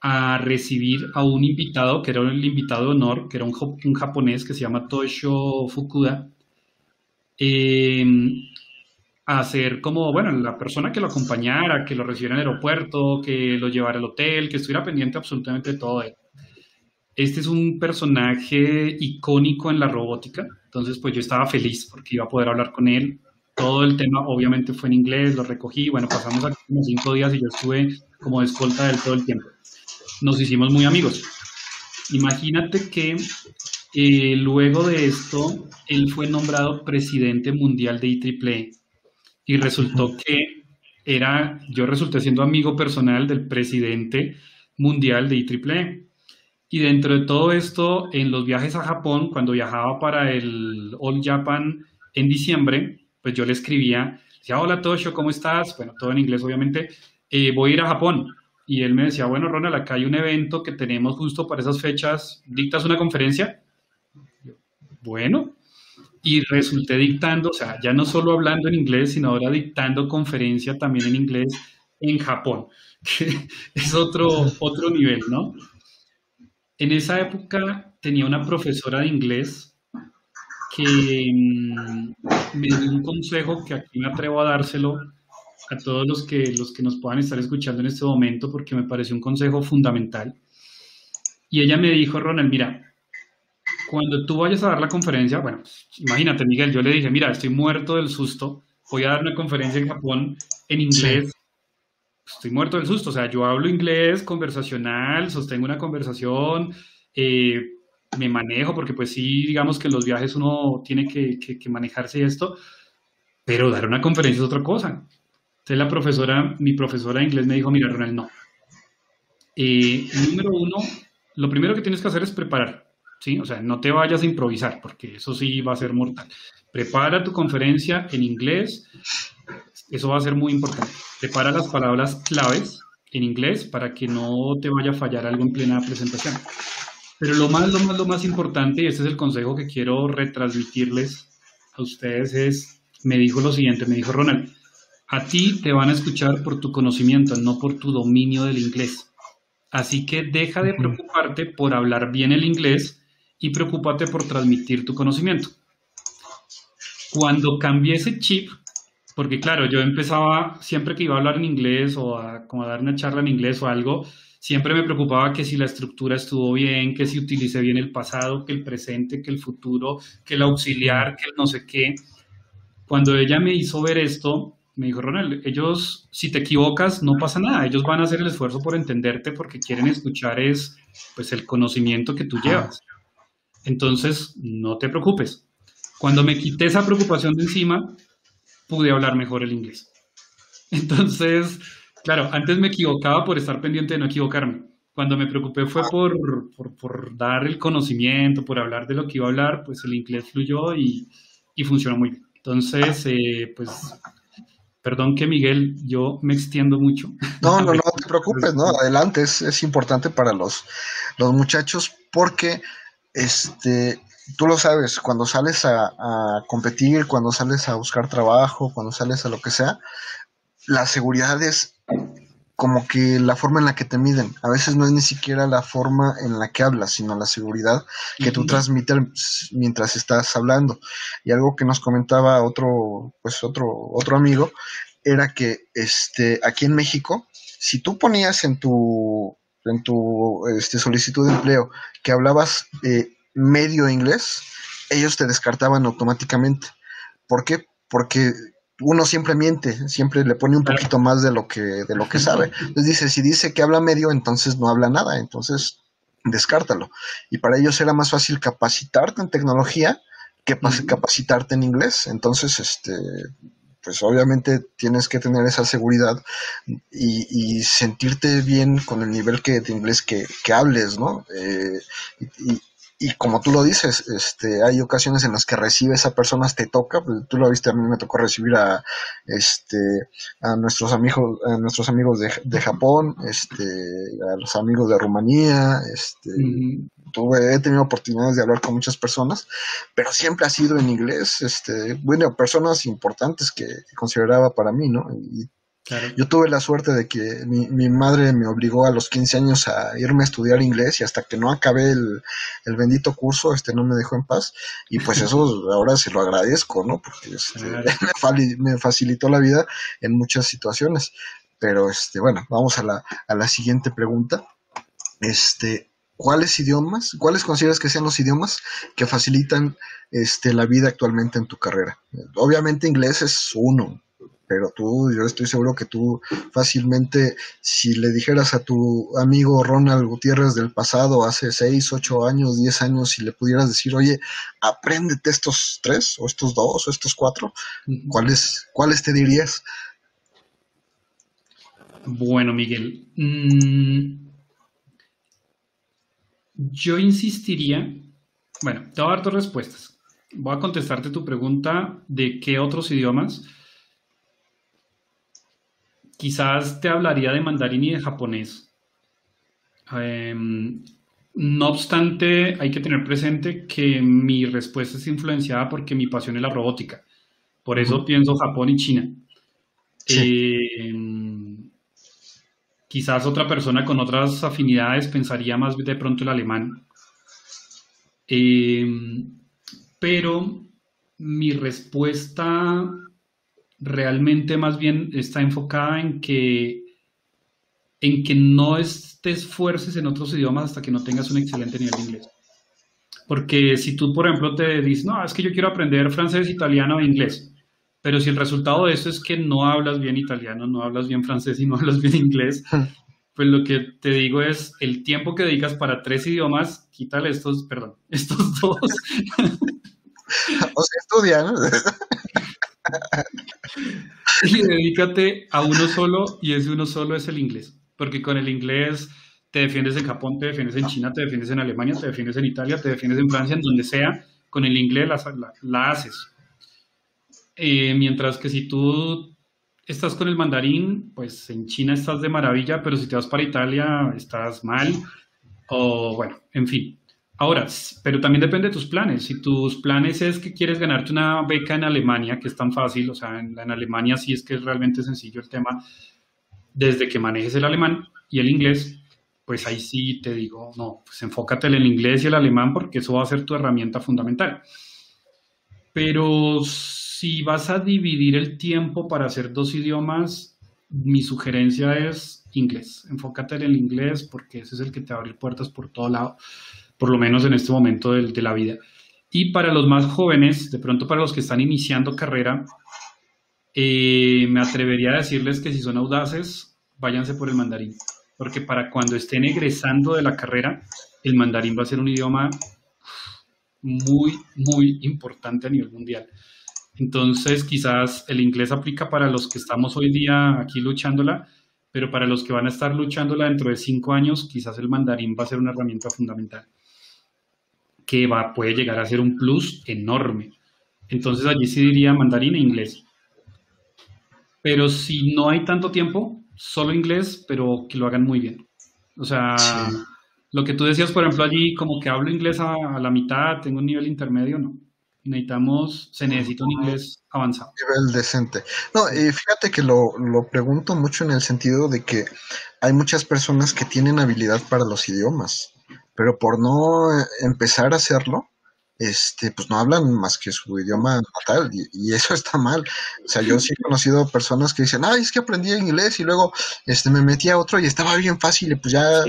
a recibir a un invitado, que era el invitado de honor, que era un, japonés que se llama Toshio Fukuda, eh, a ser como, bueno, la persona que lo acompañara, que lo recibiera en el aeropuerto, que lo llevara al hotel, que estuviera pendiente absolutamente de todo Este es un personaje icónico en la robótica, entonces pues yo estaba feliz porque iba a poder hablar con él, todo el tema obviamente fue en inglés, lo recogí, bueno, pasamos aquí unos cinco días y yo estuve como de escolta del todo el tiempo. Nos hicimos muy amigos. Imagínate que eh, luego de esto, él fue nombrado presidente mundial de IEEE y resultó que era, yo resulté siendo amigo personal del presidente mundial de IEEE. Y dentro de todo esto, en los viajes a Japón, cuando viajaba para el All Japan en diciembre, pues yo le escribía, decía, hola Toshio, ¿cómo estás? Bueno, todo en inglés obviamente, eh, voy a ir a Japón. Y él me decía, bueno, Ronald, acá hay un evento que tenemos justo para esas fechas, ¿dictas una conferencia? bueno, y resulté dictando, o sea, ya no solo hablando en inglés, sino ahora dictando conferencia también en inglés en Japón, (laughs) que es otro, otro nivel, ¿no? En esa época tenía una profesora de inglés que mm, me dio un consejo que aquí me atrevo a dárselo a todos los que, los que nos puedan estar escuchando en este momento porque me pareció un consejo fundamental. Y ella me dijo, Ronald, mira, cuando tú vayas a dar la conferencia, bueno, imagínate, Miguel, yo le dije, mira, estoy muerto del susto, voy a dar una conferencia en Japón en inglés. Estoy muerto del susto, o sea, yo hablo inglés conversacional, sostengo una conversación, eh, me manejo, porque pues sí, digamos que en los viajes uno tiene que, que, manejarse esto, pero dar una conferencia es otra cosa. Entonces la profesora, mi profesora de inglés me dijo, mira Ronald, no. Eh, número uno, lo primero que tienes que hacer es preparar, ¿sí? O sea, no te vayas a improvisar, porque eso sí va a ser mortal. Prepara tu conferencia en inglés, eso va a ser muy importante. Prepara las palabras claves en inglés para que no te vaya a fallar algo en plena presentación. Pero lo más, lo más, lo más importante, y este es el consejo que quiero retransmitirles a ustedes, es, me dijo lo siguiente, me dijo Ronald, a ti te van a escuchar por tu conocimiento, no por tu dominio del inglés. Así que deja de preocuparte por hablar bien el inglés y preocúpate por transmitir tu conocimiento. Cuando cambié ese chip, porque claro, yo empezaba, siempre que iba a hablar en inglés o a, como a dar una charla en inglés o algo, siempre me preocupaba que si la estructura estuvo bien, que si utilicé bien el pasado, que el presente, que el futuro, que el auxiliar, que el no sé qué. Cuando ella me hizo ver esto, me dijo, Ronald, ellos, si te equivocas, no pasa nada, ellos van a hacer el esfuerzo por entenderte porque quieren escuchar es, pues, el conocimiento que tú llevas. Entonces, no te preocupes. Cuando me quité esa preocupación de encima, pude hablar mejor el inglés. Entonces, claro, antes me equivocaba por estar pendiente de no equivocarme. Cuando me preocupé fue por, por, dar el conocimiento, por hablar de lo que iba a hablar, pues el inglés fluyó y, y funcionó muy bien. Entonces, eh, pues Perdón que Miguel, yo me extiendo mucho. No, no, no (laughs) te preocupes, no, adelante, es, es, importante para los, los muchachos porque, este, tú lo sabes, cuando sales a, a, competir, cuando sales a buscar trabajo, cuando sales a lo que sea, la seguridad es como que la forma en la que te miden. A veces no es ni siquiera la forma en la que hablas, sino la seguridad que tú transmites mientras estás hablando. Y algo que nos comentaba otro, pues otro, otro amigo, era que este, aquí en México, si tú ponías en tu, en tu este, solicitud de empleo que hablabas eh, medio inglés, ellos te descartaban automáticamente. ¿Por qué? Porque uno siempre miente, siempre le pone un poquito más de lo que, de lo que sabe. Entonces dice, si dice que habla medio, entonces no habla nada, entonces descártalo. Y para ellos era más fácil capacitarte en tecnología que capacitarte en inglés. Entonces, este, pues obviamente tienes que tener esa seguridad y, sentirte bien con el nivel que, de inglés que, que hables, ¿no? Eh, y, y como tú lo dices, este, hay ocasiones en las que recibes a personas, te toca, pues, tú lo viste, a mí me tocó recibir a, este, a nuestros amigos, a nuestros amigos de, de Japón, este, a los amigos de Rumanía, este, tuve, he tenido oportunidades de hablar con muchas personas, pero siempre ha sido en inglés, este, bueno, personas importantes que, consideraba para mí, ¿no? Y yo tuve la suerte de que mi, madre me obligó a los 15 años a irme a estudiar inglés y hasta que no acabé el, bendito curso, este no me dejó en paz. Y pues (laughs) eso ahora se lo agradezco, ¿no? Porque este, (laughs) me, facilitó la vida en muchas situaciones. Pero este, bueno, vamos a la, a la siguiente pregunta. Este, ¿cuáles idiomas, cuáles consideras que sean los idiomas que facilitan este, la vida actualmente en tu carrera? Obviamente inglés es uno, pero tú, yo estoy seguro que tú fácilmente, si le dijeras a tu amigo Ronald Gutiérrez del pasado, hace 6, 8 años, 10 años, si le pudieras decir, oye, apréndete estos tres, o estos dos, o estos cuatro, ¿cuáles, ¿cuáles te dirías? Bueno, Miguel, mm, yo insistiría, bueno, te voy a dar dos respuestas. Voy a contestarte tu pregunta de qué otros idiomas quizás te hablaría de mandarín y de japonés. Em, no obstante, hay que tener presente que mi respuesta es influenciada porque mi pasión es la robótica. Por eso pienso Japón y China. Em, quizás otra persona con otras afinidades pensaría más de pronto el alemán. Em, pero mi respuesta realmente más bien está enfocada en que, en que no te esfuerces en otros idiomas hasta que no tengas un excelente nivel de inglés. Porque si tú, por ejemplo, te dices, no, es que yo quiero aprender francés, italiano e inglés, pero si el resultado de eso es que no hablas bien italiano, no hablas bien francés y no (laughs) hablas bien inglés, (laughs) pues lo que te digo es el tiempo que dedicas para tres idiomas, quítale estos, perdón, (laughs) estos dos. o sea, estudia, ¿no? (laughs) y dedícate a uno solo y ese uno solo es el inglés. Porque con el inglés te defiendes en Japón, te defiendes en China, te defiendes en Alemania, te defiendes en Italia, te defiendes en Francia, en donde sea, con el inglés la, haces. Eh, mientras que si tú estás con el mandarín, pues en China estás de maravilla, pero si te vas para Italia estás mal. O bueno, en fin. Ahora, pero también depende de tus planes. Si tus planes es que quieres ganarte una beca en Alemania, que es tan fácil, o sea, en, Alemania sí es que es realmente sencillo el tema, desde que manejes el alemán y el inglés, pues ahí sí te digo, no, pues enfócate en el inglés y el alemán porque eso va a ser tu herramienta fundamental. Pero si vas a dividir el tiempo para hacer dos idiomas, mi sugerencia es inglés. Enfócate en el inglés porque ese es el que te abre puertas por todo lado por lo menos en este momento de, la vida. Y para los más jóvenes, de pronto para los que están iniciando carrera, eh, me atrevería a decirles que si son audaces, váyanse por el mandarín, porque para cuando estén egresando de la carrera, el mandarín va a ser un idioma muy, muy importante a nivel mundial. Entonces, quizás el inglés aplica para los que estamos hoy día aquí luchándola, pero para los que van a estar luchándola dentro de cinco años, quizás el mandarín va a ser una herramienta fundamental que va, puede llegar a ser un plus enorme. Entonces allí sí diría mandarín e inglés. Pero si no hay tanto tiempo, solo inglés, pero que lo hagan muy bien. O sea, lo que tú decías, por ejemplo, allí, como que hablo inglés a, la mitad, tengo un nivel intermedio, no. Necesitamos, se necesita un inglés avanzado. Nivel decente. No, y fíjate que lo, lo pregunto mucho en el sentido de que hay muchas personas que tienen habilidad para los idiomas, pero por no empezar a hacerlo, este, pues no hablan más que su idioma natal y, eso (laughs) está mal. O sea, yo sí he conocido personas que dicen, ay, es que aprendí inglés y luego este, me metí a otro y estaba bien fácil y pues ya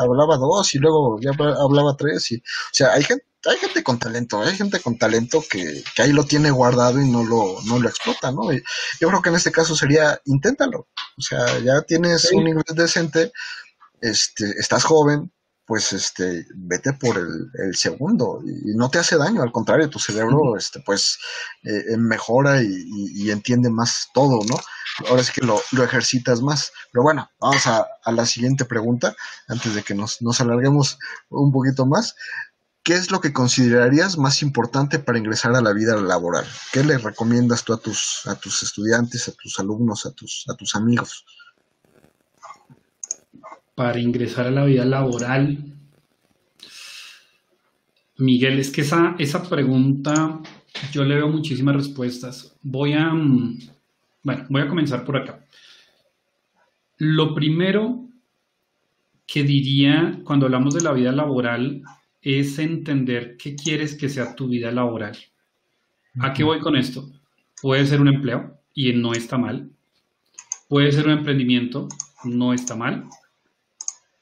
hablaba dos y luego ya hablaba tres. Y, o sea, hay gente, hay gente con talento, hay gente con talento que, que ahí lo tiene guardado y no lo, no lo explota, ¿no? Y yo creo que en este caso sería, inténtalo. O sea, ya tienes un inglés decente, este, estás joven, pues este, vete por el, segundo y, no te hace daño, al contrario, tu cerebro este, pues eh, eh, mejora y, entiende más todo, ¿no? Ahora es que lo, ejercitas más. Pero bueno, vamos a, la siguiente pregunta, antes de que nos, nos alarguemos un poquito más. ¿Qué es lo que considerarías más importante para ingresar a la vida laboral? ¿Qué le recomiendas tú a tus, a tus estudiantes, a tus alumnos, a tus, a tus amigos? Para ingresar a la vida laboral? Miguel, es que esa, esa pregunta yo le veo muchísimas respuestas. Voy a, mm, bueno, voy a comenzar por acá. Lo primero que diría cuando hablamos de la vida laboral es entender qué quieres que sea tu vida laboral. ¿A qué voy con esto? Puede ser un empleo y no está mal. Puede ser un emprendimiento, no está mal.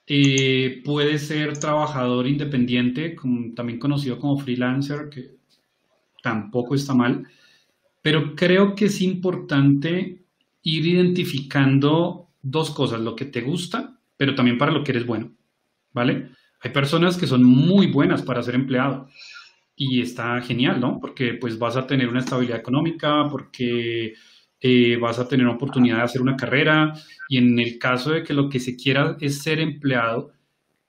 Eh, puede ser trabajador independiente, también conocido como freelancer, que tampoco está mal, pero creo que es importante ir identificando dos cosas, lo que te gusta, pero también para lo que eres bueno, ¿vale? Hay personas que son muy buenas para ser empleado y está genial, ¿no? Porque pues vas a tener una estabilidad económica, porque eh, vas a tener una oportunidad de hacer una carrera y en el caso de que lo que se quiera es ser empleado,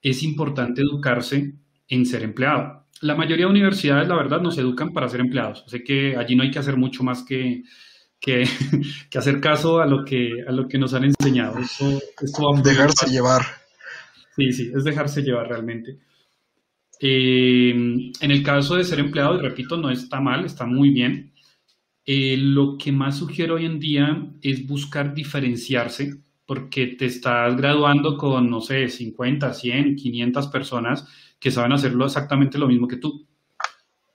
es importante educarse en ser empleado. La mayoría de universidades, la verdad, nos educan para ser empleados, así que allí no hay que hacer mucho más que, (laughs) que, hacer caso a lo que, a lo que nos han enseñado. dejarse llevar. Sí, sí, es dejarse llevar realmente. Eh, en el caso de ser empleado, y repito, no está mal, está muy bien. Eh, lo que más sugiero hoy en día es buscar diferenciarse porque te estás graduando con, no sé, 50, 100, 500 personas que saben hacerlo exactamente lo mismo que tú.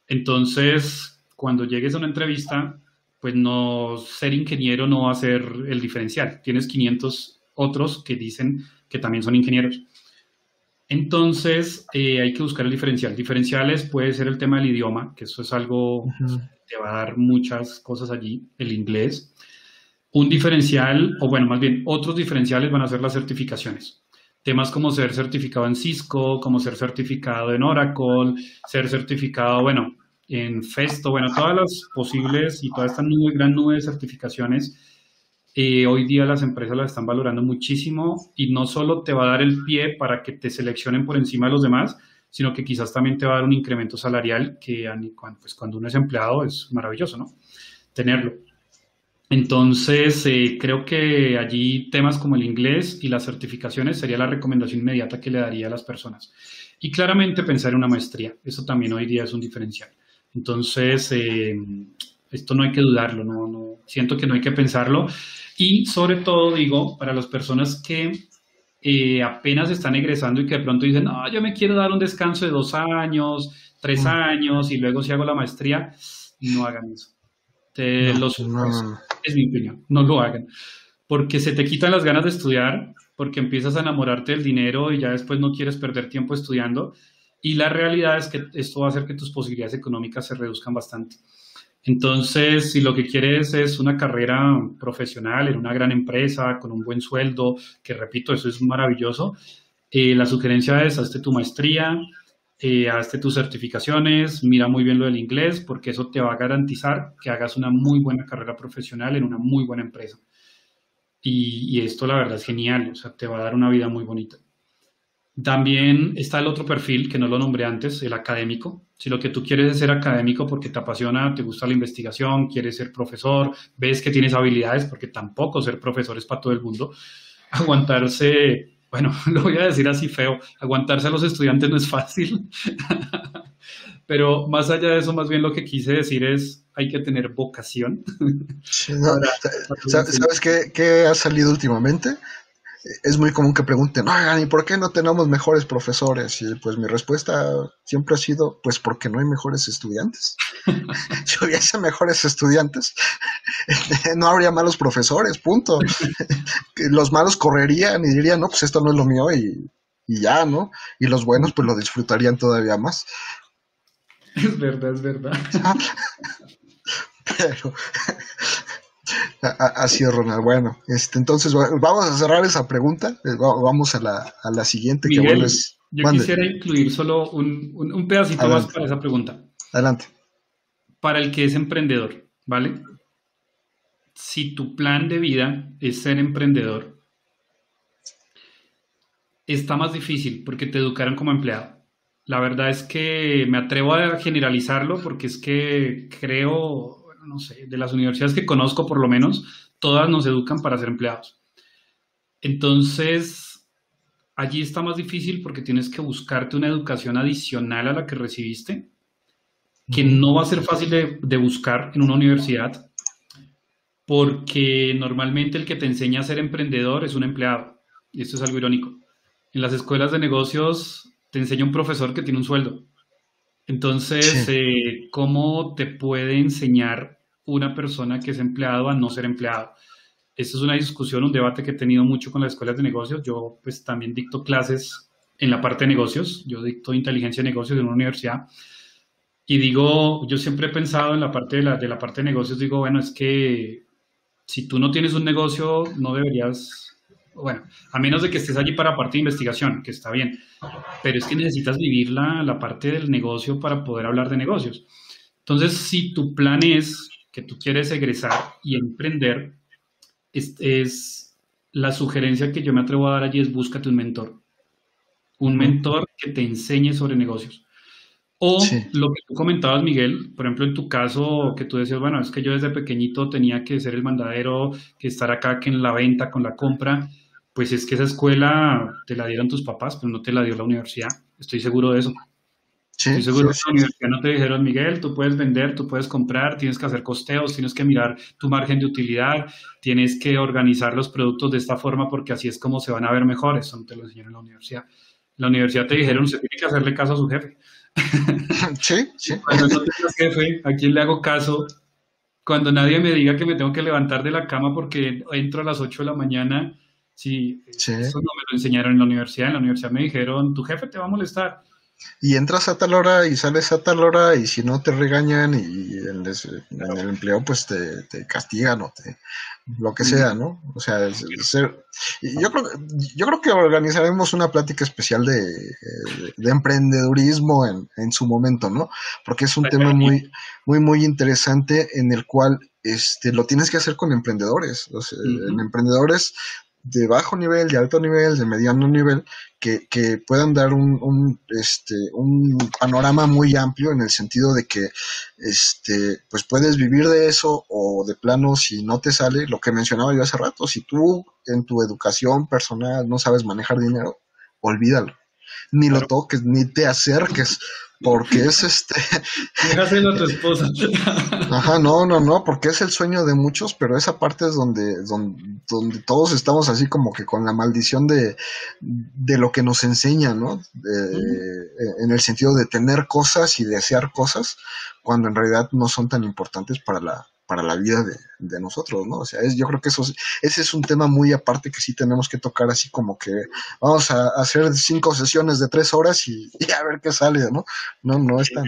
Entonces, cuando llegues a una entrevista, pues no ser ingeniero no va a ser el diferencial. Tienes 500 otros que dicen que también son ingenieros. Entonces, eh, hay que buscar el diferencial. Diferenciales puede ser el tema del idioma, que eso es algo te va a dar muchas cosas allí, el inglés. Un diferencial, o bueno, más bien, otros diferenciales van a ser las certificaciones. Temas como ser certificado en Cisco, como ser certificado en Oracle, ser certificado, bueno, en Festo, bueno, todas las posibles y toda esta nube, gran nube de certificaciones, eh, hoy día las empresas las están valorando muchísimo y no solo te va a dar el pie para que te seleccionen por encima de los demás, sino que quizás también te va a dar un incremento salarial que pues, cuando uno es empleado es maravilloso, ¿no? Tenerlo. Entonces, eh, creo que allí temas como el inglés y las certificaciones sería la recomendación inmediata que le daría a las personas. Y claramente pensar en una maestría, eso también hoy día es un diferencial. Entonces, eh, esto no hay que dudarlo, no, siento que no hay que pensarlo. Y sobre todo, digo, para las personas que eh, apenas están egresando y que de pronto dicen, no, yo me quiero dar un descanso de dos años, tres mm. años y luego si hago la maestría, no hagan eso. los, Es mi opinión, no lo hagan. Porque se te quitan las ganas de estudiar, porque empiezas a enamorarte del dinero y ya después no quieres perder tiempo estudiando. Y la realidad es que esto va a hacer que tus posibilidades económicas se reduzcan bastante. Entonces, si lo que quieres es una carrera profesional en una gran empresa, con un buen sueldo, que repito, eso es maravilloso, eh, la sugerencia es, hazte tu maestría, eh, hazte tus certificaciones, mira muy bien lo del inglés, porque eso te va a garantizar que hagas una muy buena carrera profesional en una muy buena empresa. Y, y esto la verdad es genial, o sea, te va a dar una vida muy bonita. También está el otro perfil, que no lo nombré antes, el académico. Si lo que tú quieres es ser académico porque te apasiona, te gusta la investigación, quieres ser profesor, ves que tienes habilidades, porque tampoco ser profesor es para todo el mundo, (laughs) aguantarse, bueno, (laughs) lo voy a decir así feo, aguantarse a los estudiantes no es fácil. (laughs) Pero más allá de eso, más bien lo que quise decir es, hay que tener vocación. ¿Sabes qué, qué ha salido últimamente? Es muy común que pregunten, oigan, ¿y por qué no tenemos mejores profesores? Y pues mi respuesta siempre ha sido, pues porque no hay mejores estudiantes. (laughs) si hubiese mejores estudiantes, (laughs) no habría malos profesores, punto. (laughs) los malos correrían y dirían, no, pues esto no es lo mío y, y ya, ¿no? Y los buenos pues lo disfrutarían todavía más. Es verdad, es verdad. Pero Así es, Ronald. Bueno, este, entonces vamos a cerrar esa pregunta. Eh, vamos a la, a la siguiente. Miguel, yo quisiera incluir solo un, un, pedacito más para esa pregunta. Adelante. Para el que es emprendedor, ¿vale? Si tu plan de vida es ser emprendedor, está más difícil porque te educaron como empleado. La verdad es que me atrevo a generalizarlo porque es que creo no sé, de las universidades que conozco por lo menos, todas nos educan para ser empleados. Entonces, allí está más difícil porque tienes que buscarte una educación adicional a la que recibiste, que no va a ser fácil de, buscar en una universidad, porque normalmente el que te enseña a ser emprendedor es un empleado. Y esto es algo irónico. En las escuelas de negocios te enseña un profesor que tiene un sueldo. Entonces, eh, ¿cómo te puede enseñar una persona que es empleado a no ser empleado? Esta es una discusión, un debate que he tenido mucho con las escuelas de negocios. Yo pues también dicto clases en la parte de negocios. Yo dicto inteligencia de negocios en una universidad. Y digo, yo siempre he pensado en la parte de la, de la parte de negocios, digo, bueno, es que si tú no tienes un negocio, no deberías bueno, a menos de que estés allí para parte de investigación, que está bien, pero es que necesitas vivir la, la, parte del negocio para poder hablar de negocios. Entonces, si tu plan es que tú quieres egresar y emprender, es, es la sugerencia que yo me atrevo a dar allí es búscate un mentor, un mentor que te enseñe sobre negocios. O lo que tú comentabas, Miguel, por ejemplo, en tu caso, que tú decías, bueno, es que yo desde pequeñito tenía que ser el mandadero, que estar acá, que en la venta, con la compra pues es que esa escuela te la dieron tus papás, pero no te la dio la universidad. Estoy seguro de eso. Sí, Estoy seguro que la universidad no te dijeron, Miguel, tú puedes vender, tú puedes comprar, tienes que hacer costeos, tienes que mirar tu margen de utilidad, tienes que organizar los productos de esta forma porque así es como se van a ver mejores. Eso no te lo enseñaron en la universidad. la universidad te dijeron, se tiene que hacerle caso a su jefe. Sí, sí. Cuando no tengas jefe, ¿a quién le hago caso? Cuando nadie me diga que me tengo que levantar de la cama porque entro a las 8 de la mañana Sí, eso no me lo enseñaron en la universidad. En la universidad me dijeron, tu jefe te va a molestar. Y entras a tal hora y sales a tal hora y si no te regañan y en, el empleo pues te, castigan o te, lo que sea, ¿no? O sea, yo, creo, yo creo que organizaremos una plática especial de, de emprendedurismo en, en, su momento, ¿no? Porque es un tema muy, muy, muy interesante en el cual este, lo tienes que hacer con emprendedores. O sea, En emprendedores de bajo nivel, de alto nivel, de mediano nivel, que, que puedan dar un, un, este, un panorama muy amplio en el sentido de que este, pues puedes vivir de eso o de plano si no te sale, lo que mencionaba yo hace rato, si tú en tu educación personal no sabes manejar dinero, olvídalo. Ni lo toques, ni te acerques, porque es este. (laughs) A tu esposa. (laughs) Ajá, no, no, no, porque es el sueño de muchos, pero esa parte es donde, donde, todos estamos así como que con la maldición de, de lo que nos enseña, ¿no? En el sentido de tener cosas y desear cosas, cuando en realidad no son tan importantes para la, para la vida de, nosotros, ¿no? O sea, es, yo creo que eso ese es un tema muy aparte que sí tenemos que tocar así como que vamos a hacer cinco sesiones de tres horas y, a ver qué sale, ¿no? No, no es tan,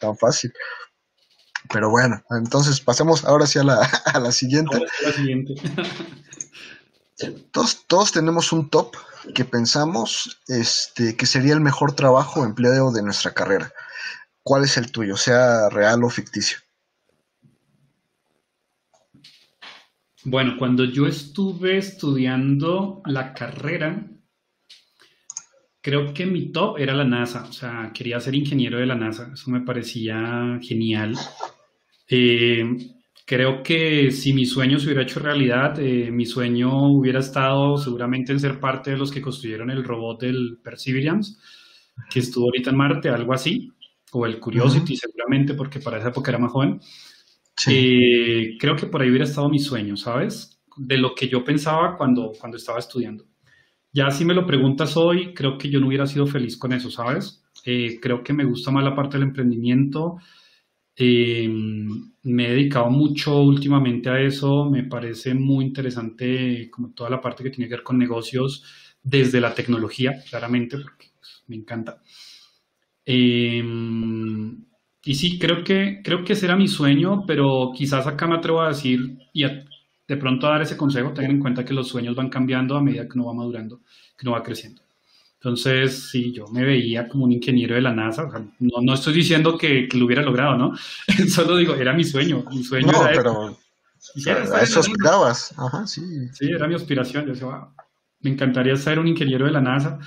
tan fácil. Pero bueno, entonces pasemos ahora sí a la, (laughs) a la siguiente. la siguiente. Todos, todos tenemos un top que pensamos este, que sería el mejor trabajo o empleo de nuestra carrera. ¿Cuál es el tuyo, sea real o ficticio? Bueno, cuando yo estuve estudiando la carrera, creo que mi top era la NASA, o sea, quería ser ingeniero de la NASA, eso me parecía genial. Eh, creo que si mi sueño se hubiera hecho realidad, eh, mi sueño hubiera estado seguramente en ser parte de los que construyeron el robot del Perseverance, que estuvo ahorita en Marte, algo así, o el Curiosity seguramente, porque para esa época era más joven. Eh, creo que por ahí hubiera estado mi sueño, ¿sabes? De lo que yo pensaba cuando, cuando estaba estudiando. Ya si me lo preguntas hoy, creo que yo no hubiera sido feliz con eso, ¿sabes? Eh, creo que me gusta más la parte del emprendimiento. Eh, me he dedicado mucho últimamente a eso. Me parece muy interesante como toda la parte que tiene que ver con negocios desde la tecnología, claramente, porque pues, me encanta. Eh, y sí, creo que, creo que ese era mi sueño, pero quizás acá me atrevo a decir y de pronto a dar ese consejo, tengan en cuenta que los sueños van cambiando a medida que uno va madurando, que uno va creciendo. Entonces, sí, yo me veía como un ingeniero de la NASA. no, no, estoy diciendo que, que, lo hubiera logrado, ¿no? (laughs) Solo digo, era mi sueño. Mi sueño no, pero a eso aspirabas. Ajá, sí. Sí, era mi aspiración. Yo decía, me encantaría ser un ingeniero de la NASA,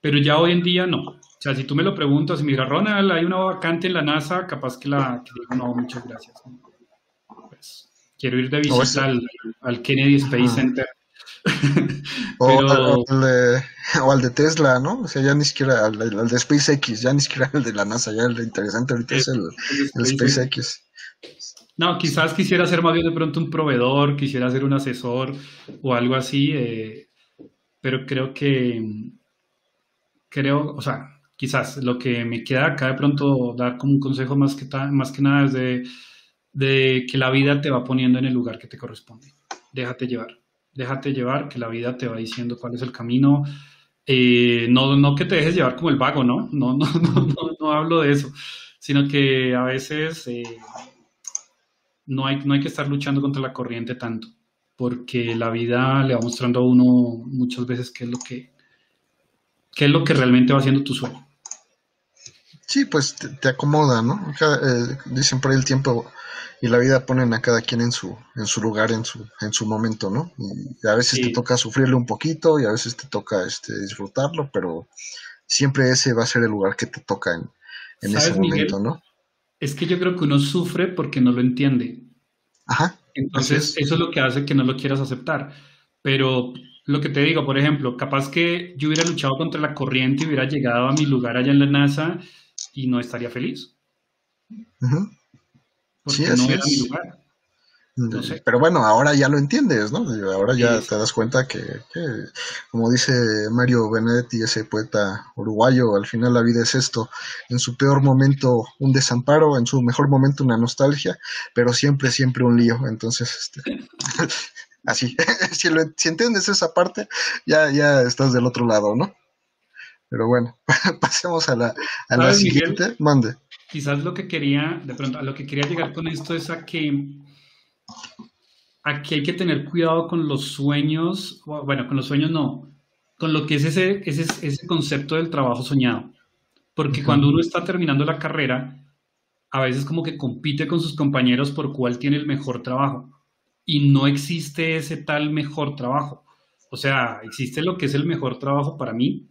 pero ya hoy en día no. O sea, si tú me lo preguntas, mira, Ronald, hay una vacante en la NASA, capaz que la que digo, no, muchas gracias. Pues, quiero ir de visita al, Kennedy Space Center. o, al, de, Tesla, ¿no? O sea, ya ni siquiera al, de SpaceX, ya ni siquiera el de la NASA, ya el interesante ahorita es, el, SpaceX. No, quizás quisiera ser más bien de pronto un proveedor, quisiera ser un asesor o algo así, eh, pero creo que, creo, o sea, quizás lo que me queda acá de pronto dar como un consejo más que, más que nada es de, que la vida te va poniendo en el lugar que te corresponde. Déjate llevar, déjate llevar, que la vida te va diciendo cuál es el camino. Eh, no, no que te dejes llevar como el vago, ¿no? No, (laughs) no, no, no, hablo de eso, sino que a veces eh, no, hay, no hay que estar luchando contra la corriente tanto, porque la vida le va mostrando a uno muchas veces qué es lo que, qué es lo que realmente va haciendo tu sueño. Sí, pues te, acomoda, ¿no? Eh, dicen por ahí el tiempo y la vida ponen a cada quien en su, en su lugar, en su, en su momento, ¿no? Y a veces te toca sufrirle un poquito y a veces te toca este, disfrutarlo, pero siempre ese va a ser el lugar que te toca en, ese momento, ¿no? Es que yo creo que uno sufre porque no lo entiende. Ajá. Entonces, eso es lo que hace que no lo quieras aceptar. Pero lo que te digo, por ejemplo, capaz que yo hubiera luchado contra la corriente y hubiera llegado a mi lugar allá en la NASA y no estaría feliz. Porque no era mi lugar. Pero bueno, ahora ya lo entiendes, ¿no? Ahora ya te das cuenta que, como dice Mario Benedetti, ese poeta uruguayo, al final la vida es esto, en su peor momento un desamparo, en su mejor momento una nostalgia, pero siempre, siempre un lío. Entonces, este, (laughs) así, (laughs) si, si entiendes esa parte, ya, ya estás del otro lado, ¿no? Pero bueno, (laughs) pasemos a la, a la siguiente. Mande. Quizás lo que quería, de pronto, a lo que quería llegar con esto es a que aquí hay que tener cuidado con los sueños, bueno, con los sueños no, con lo que es ese, ese, ese concepto del trabajo soñado. Porque cuando uno está terminando la carrera, a veces como que compite con sus compañeros por cuál tiene el mejor trabajo. Y no existe ese tal mejor trabajo. O sea, existe lo que es el mejor trabajo para mí,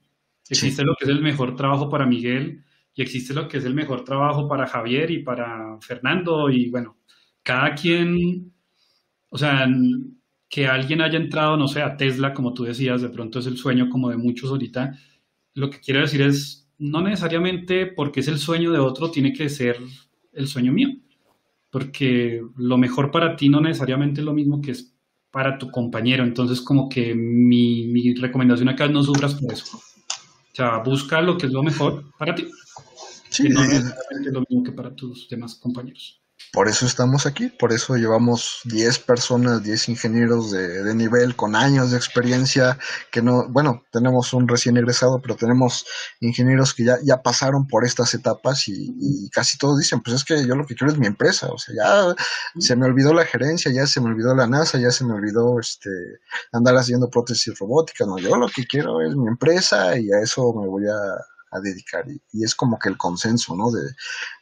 Existe lo que es el mejor trabajo para Miguel y existe lo que es el mejor trabajo para Javier y para Fernando y bueno, cada quien, o sea, que alguien haya entrado, no sé, a Tesla, como tú decías, de pronto es el sueño como de muchos ahorita. Lo que quiero decir es, no necesariamente porque es el sueño de otro tiene que ser el sueño mío, porque lo mejor para ti no necesariamente es lo mismo que es para tu compañero. Entonces, como que mi, mi recomendación acá es no sufras por eso. O sea, busca lo que es lo mejor para ti. Sí, no es lo mismo que para tus demás compañeros. Por eso estamos aquí, por eso llevamos 10 personas, 10 ingenieros de, nivel con años de experiencia, que no, bueno, tenemos un recién egresado, pero tenemos ingenieros que ya, ya pasaron por estas etapas y, casi todos dicen, pues es que yo lo que quiero es mi empresa, o sea, ya se me olvidó la gerencia, ya se me olvidó la NASA, ya se me olvidó este andar haciendo prótesis robótica, no, yo lo que quiero es mi empresa y a eso me voy a a dedicar. Y, es como que el consenso, ¿no? De,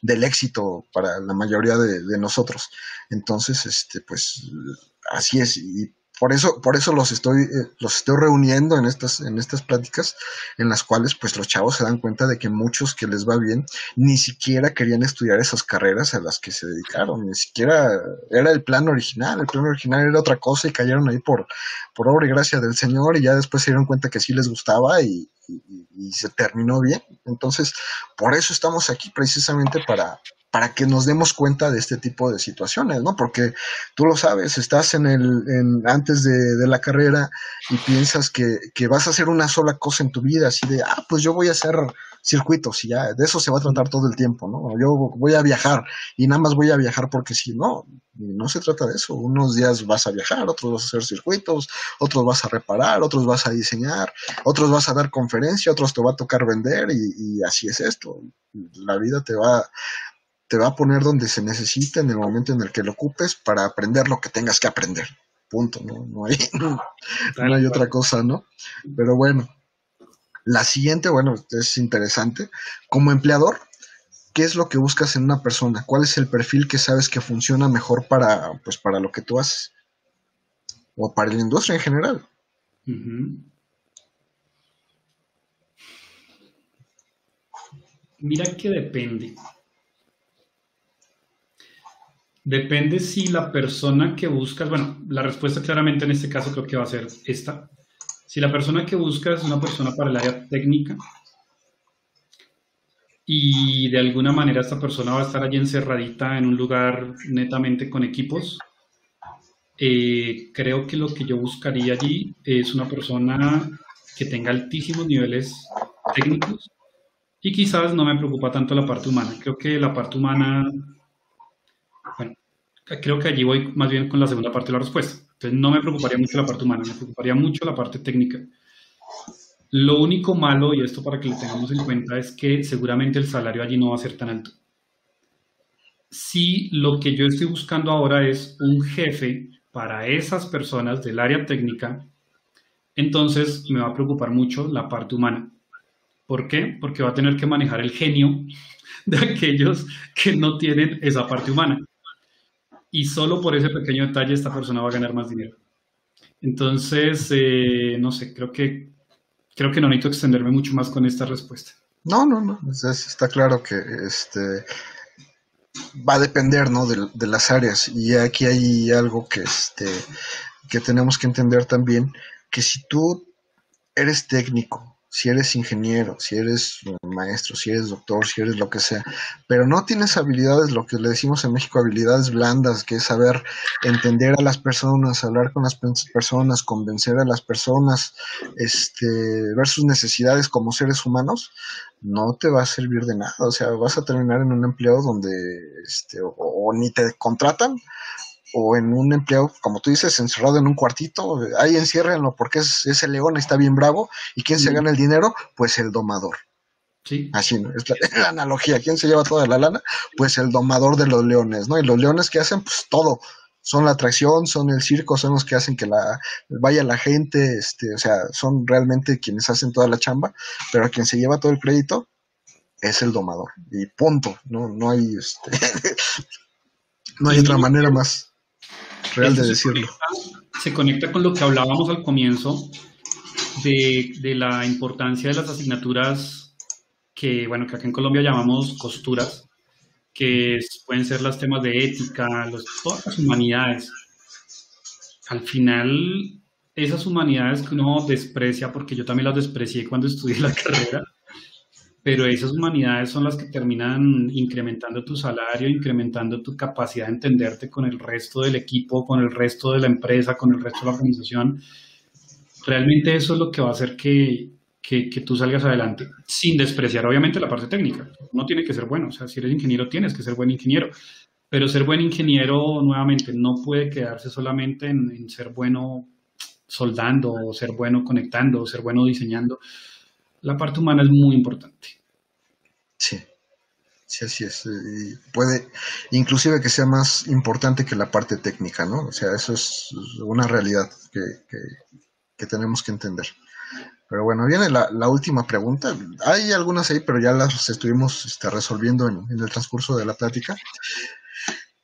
del éxito para la mayoría de, de, nosotros. Entonces, este, pues, así es. Y por eso, por eso los estoy, eh, los estoy reuniendo en estas, en estas pláticas, en las cuales pues los chavos se dan cuenta de que muchos que les va bien ni siquiera querían estudiar esas carreras a las que se dedicaron, ni siquiera era el plan original, el plan original era otra cosa y cayeron ahí por, por obra y gracia del Señor y ya después se dieron cuenta que sí les gustaba y, y se terminó bien. Entonces, por eso estamos aquí precisamente para, para que nos demos cuenta de este tipo de situaciones, ¿no? Porque tú lo sabes, estás en el, en, antes de, la carrera y piensas que, que, vas a hacer una sola cosa en tu vida, así de, ah, pues yo voy a hacer circuitos y ya, de eso se va a tratar todo el tiempo, ¿no? Yo voy a viajar y nada más voy a viajar porque si no, no se trata de eso. Unos días vas a viajar, otros vas a hacer circuitos, otros vas a reparar, otros vas a diseñar, otros vas a dar conferencia, otros te va a tocar vender y, y así es esto. La vida te va te va a poner donde se necesita en el momento en el que lo ocupes para aprender lo que tengas que aprender. Punto, no, no hay, (laughs) no hay otra cosa, ¿no? Pero bueno, la siguiente, bueno, es interesante. Como empleador, ¿qué es lo que buscas en una persona? ¿Cuál es el perfil que sabes que funciona mejor para, pues, para lo que tú haces? O para la industria en general. Mira que depende. Depende si la persona que buscas, bueno, la respuesta claramente en este caso creo que va a ser esta. Si la persona que buscas es una persona para el área técnica y de alguna manera esta persona va a estar allí encerradita en un lugar netamente con equipos, eh, creo que lo que yo buscaría allí es una persona que tenga altísimos niveles técnicos y quizás no me preocupa tanto la parte humana. Creo que la parte humana creo que allí voy más bien con la segunda parte de la respuesta. Entonces no me preocuparía mucho la parte humana, me preocuparía mucho la parte técnica. Lo único malo, y esto para que lo tengamos en cuenta, es que seguramente el salario allí no va a ser tan alto. Si lo que yo estoy buscando ahora es un jefe para esas personas del área técnica, entonces me va a preocupar mucho la parte humana. ¿Por qué? Porque va a tener que manejar el genio de aquellos que no tienen esa parte humana y solo por ese pequeño detalle esta persona va a ganar más dinero. Entonces, eh, no sé, creo que, creo que no necesito extenderme mucho más con esta respuesta. No, no, no, está claro que este va a depender, ¿no? De, de, las áreas y aquí hay algo que, este, que tenemos que entender también, que si tú eres técnico si eres ingeniero, si eres maestro, si eres doctor, si eres lo que sea, pero no tienes habilidades, lo que le decimos en México, habilidades blandas, que es saber entender a las personas, hablar con las personas, convencer a las personas, este, ver sus necesidades como seres humanos, no te va a servir de nada. O sea, vas a terminar en un empleo donde, este, o ni te contratan, o en un empleado, como tú dices, encerrado en un cuartito, ahí enciérrenlo porque es, ese león está bien bravo. ¿Y quién se gana el dinero? Pues el domador. Sí. Así, ¿no? (laughs) Es la, analogía. ¿Quién se lleva toda la lana? Pues el domador de los leones, ¿no? Y los leones que hacen, pues todo. Son la atracción, son el circo, son los que hacen que la vaya la gente, este, o sea, son realmente quienes hacen toda la chamba, pero quien se lleva todo el crédito es el domador. Y punto. No, no hay este, (laughs) no hay otra manera más real de decirlo. Se conecta, con lo que hablábamos al comienzo de, de, la importancia de las asignaturas que, bueno, que acá en Colombia llamamos costuras, que pueden ser los temas de ética, los, todas las humanidades. Al final, esas humanidades que uno desprecia, porque yo también las desprecié cuando estudié la (laughs) carrera, pero esas humanidades son las que terminan incrementando tu salario, incrementando tu capacidad de entenderte con el resto del equipo, con el resto de la empresa, con el resto de la organización. Realmente eso es lo que va a hacer que, que, tú salgas adelante, sin despreciar obviamente la parte técnica. No tiene que ser bueno, o sea, si eres ingeniero tienes que ser buen ingeniero, Pero ser buen ingeniero, nuevamente, no puede quedarse solamente en, ser bueno soldando, o ser bueno conectando, o ser bueno diseñando. La parte humana es muy importante. Sí, sí, así es. Y puede, inclusive que sea más importante que la parte técnica, ¿no? O sea, eso es una realidad que, que tenemos que entender. Pero bueno, viene la, última pregunta. Hay algunas ahí, pero ya las estuvimos este, resolviendo en, el transcurso de la plática.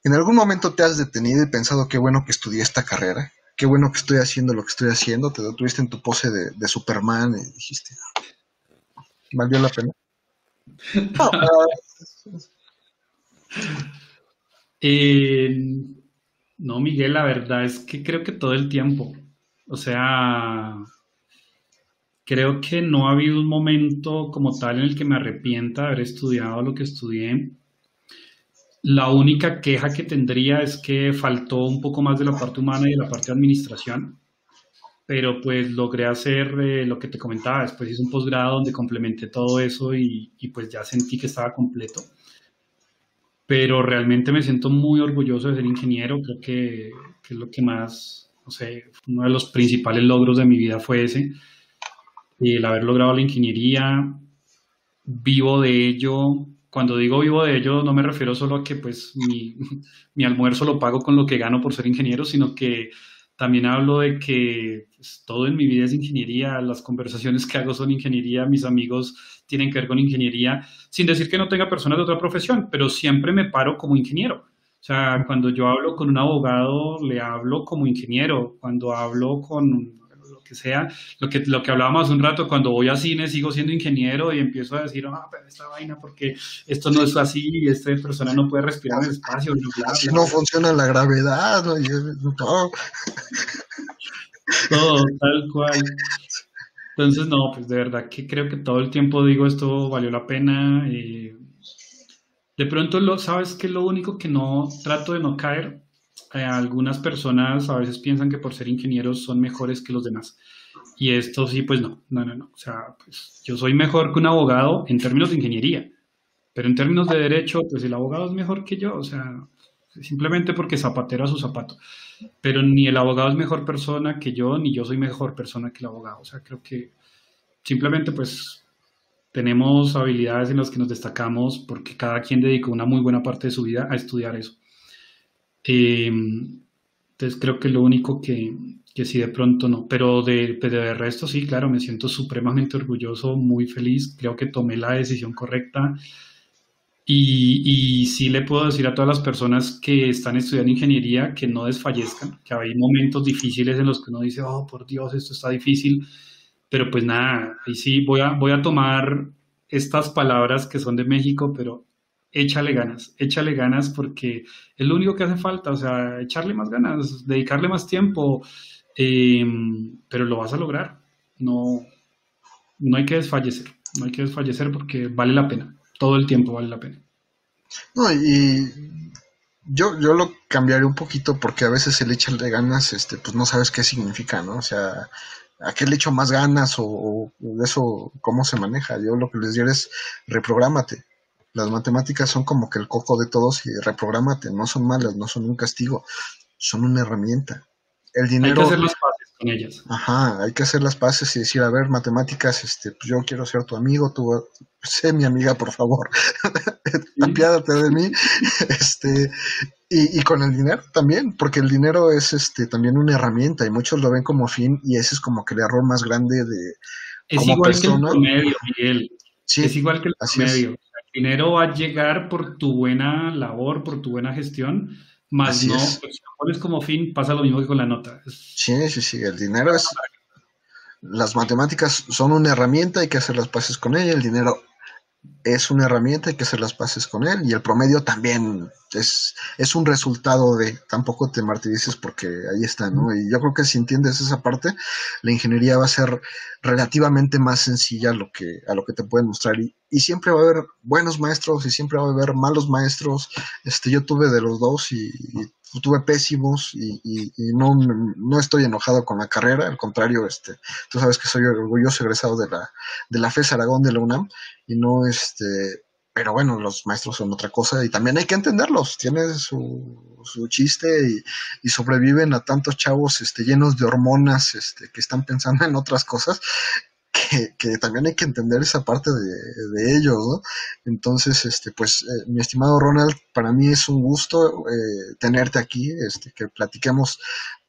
¿En algún momento te has detenido y pensado qué bueno que estudié esta carrera? Qué bueno que estoy haciendo lo que estoy haciendo. Te detuviste en tu pose de, Superman y dijiste, ¿valió la pena? (laughs) Eh, no, Miguel, la verdad es que creo que todo el tiempo. O sea, Creo que no ha habido un momento como tal en el que me arrepienta de haber estudiado lo que estudié. La única queja que tendría es que faltó un poco más de la parte humana y de la parte de administración, pero pues logré hacer eh, lo que te comentaba, después hice un posgrado donde complementé todo eso y, pues ya sentí que estaba completo. Pero realmente me siento muy orgulloso de ser ingeniero, creo que, que es lo que más, no sé, uno de los principales logros de mi vida fue ese el haber logrado la ingeniería, vivo de ello. Cuando digo vivo de ello, no me refiero solo a que pues mi, (laughs) mi almuerzo lo pago con lo que gano por ser ingeniero, sino que también hablo de que pues, todo en mi vida es ingeniería, las conversaciones que hago son ingeniería, mis amigos tienen que ver con ingeniería, sin decir que no tenga personas de otra profesión, pero siempre me paro como ingeniero. O sea, cuando yo hablo con un abogado, le hablo como ingeniero. Cuando hablo con que sea, lo que, lo que hablábamos un rato, cuando voy a cine sigo siendo ingeniero y empiezo a decir, ah, pero esta vaina, porque esto no es así, y esta persona no puede respirar en el espacio. así no funciona la gravedad, ¿no? Todo, tal cual. Entonces, no, pues de verdad que creo que todo el tiempo digo esto valió la pena. Y de pronto, lo, ¿sabes que Lo único que no trato de no caer eh, algunas personas a veces piensan que por ser ingenieros son mejores que los demás. Y esto sí, pues no, no, no, no. O sea, pues yo soy mejor que un abogado en términos de ingeniería, pero en términos de derecho, pues el abogado es mejor que yo. O sea, simplemente porque zapatero a su zapato. Pero ni el abogado es mejor persona que yo, ni yo soy mejor persona que el abogado. O sea, creo que simplemente pues tenemos habilidades en las que nos destacamos porque cada quien dedicó una muy buena parte de su vida a estudiar eso. Em, entonces creo que lo único que, que sí de pronto no, pero de, de resto sí, claro, me siento supremamente orgulloso, muy feliz, creo que tomé la decisión correcta. Y, y sí le puedo decir a todas las personas que están estudiando ingeniería que no desfallezcan, que hay momentos difíciles en los que uno dice, oh, por Dios, esto está difícil, pero pues nada, ahí sí voy a, voy a tomar estas palabras que son de México, pero échale ganas, échale ganas porque es lo único que hace falta, o sea, echarle más ganas, dedicarle más tiempo, em, pero lo vas a lograr. No, no hay que desfallecer, no hay que desfallecer porque vale la pena, todo el tiempo vale la pena. No, y yo, yo lo cambiaría un poquito porque a veces el echarle ganas, este, pues no sabes qué significa, ¿no? O sea, ¿a qué le echo más ganas o, o eso cómo se maneja? Yo lo que les diría es reprográmate las matemáticas son como que el coco de todos y reprográmate, no son malas, no son un castigo, son una herramienta. El dinero... Hay que hacer las paces con ellas. Ajá, hay que hacer las paces y decir, a ver, matemáticas, este, pues yo quiero ser tu amigo, tú sé mi amiga, por favor, (laughs) apiádate de mí, (laughs) este, y, y, con el dinero también, porque el dinero es este también una herramienta y muchos lo ven como fin y ese es como que el error más grande de... Es igual que el promedio, Miguel. Sí, es igual que el promedio dinero va a llegar por tu buena labor, por tu buena gestión, más no, pues, si lo pones como fin, pasa lo mismo que con la nota. Sí, sí, sí, el dinero es... Las matemáticas son una herramienta, hay que hacer las paces con ella, el dinero es una herramienta, hay que hacer las paces con él y el promedio también es, es un resultado de, tampoco te martirices porque ahí está, ¿no? Y yo creo que si entiendes esa parte, la ingeniería va a ser relativamente más sencilla a lo que, a lo que te pueden mostrar y, y siempre va a haber buenos maestros y siempre va a haber malos maestros, este, yo tuve de los dos y, tuve pésimos y, y, no, no estoy enojado con la carrera, al contrario, este, tú sabes que soy orgulloso egresado de la, de la FES Aragón de la UNAM y no, este, pero bueno, los maestros son otra cosa y también hay que entenderlos, tiene su, su chiste y, sobreviven a tantos chavos este, llenos de hormonas este, que están pensando en otras cosas que, también hay que entender esa parte de, ellos, ¿no? Entonces, este, pues, eh, mi estimado Ronald, para mí es un gusto eh, tenerte aquí, este, que platiquemos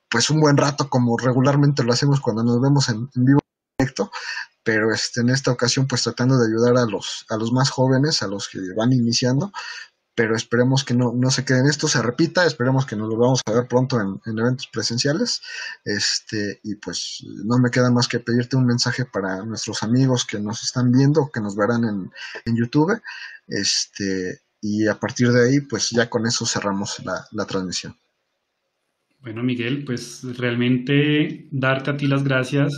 pues un buen rato como regularmente lo hacemos cuando nos vemos en, en vivo directo, pero este, en esta ocasión pues tratando de ayudar a los, a los más jóvenes, a los que van iniciando, pero esperemos que no, no se queden esto, se repita, esperemos que nos lo vamos a ver pronto en, eventos presenciales, este, y pues no me queda más que pedirte un mensaje para nuestros amigos que nos están viendo, que nos verán en, en YouTube, este, y a partir de ahí pues ya con eso cerramos la, la transmisión. Bueno, Miguel, pues realmente darte a ti las gracias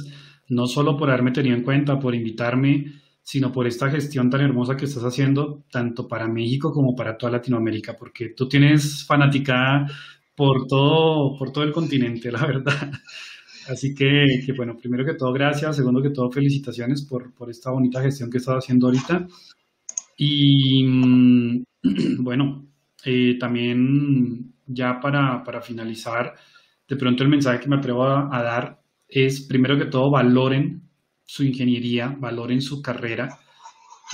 no solo por haberme tenido en cuenta, por invitarme, sino por esta gestión tan hermosa que estás haciendo, tanto para México como para toda Latinoamérica, porque tú tienes fanaticada por todo, por todo el continente, la verdad. Así que, bueno, primero que todo, gracias. Segundo que todo, felicitaciones por, esta bonita gestión que estás haciendo ahorita. Y mm, (clears throat) bueno, eh, también ya para, finalizar, de pronto el mensaje que me atrevo a dar es, primero que todo, valoren su ingeniería, valoren su carrera,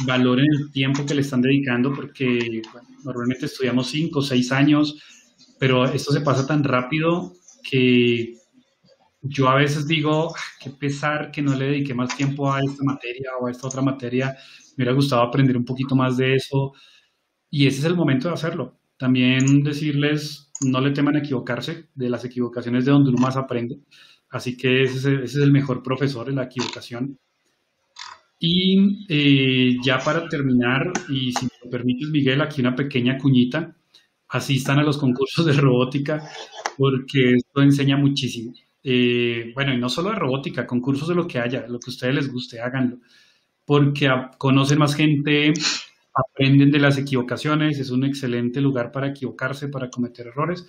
valoren el tiempo que le están dedicando, porque normalmente estudiamos cinco o seis años, pero esto se pasa tan rápido que yo a veces digo, ah, qué pesar que no le dediqué más tiempo a esta materia o a esta otra materia, me hubiera gustado aprender un poquito más de eso, y ese es el momento de hacerlo. También decirles, no le teman equivocarse, de las equivocaciones de donde uno más aprende. Así que ese, es el mejor profesor la equivocación. Y eh, ya para terminar, y si me permites, Miguel, aquí una pequeña cuñita. Asistan a los concursos de robótica porque esto enseña muchísimo. Eh, bueno, y no solo de robótica, concursos de lo que haya, lo que a ustedes les guste, háganlo. Porque conocen más gente, aprenden de las equivocaciones, es un excelente lugar para equivocarse, para cometer errores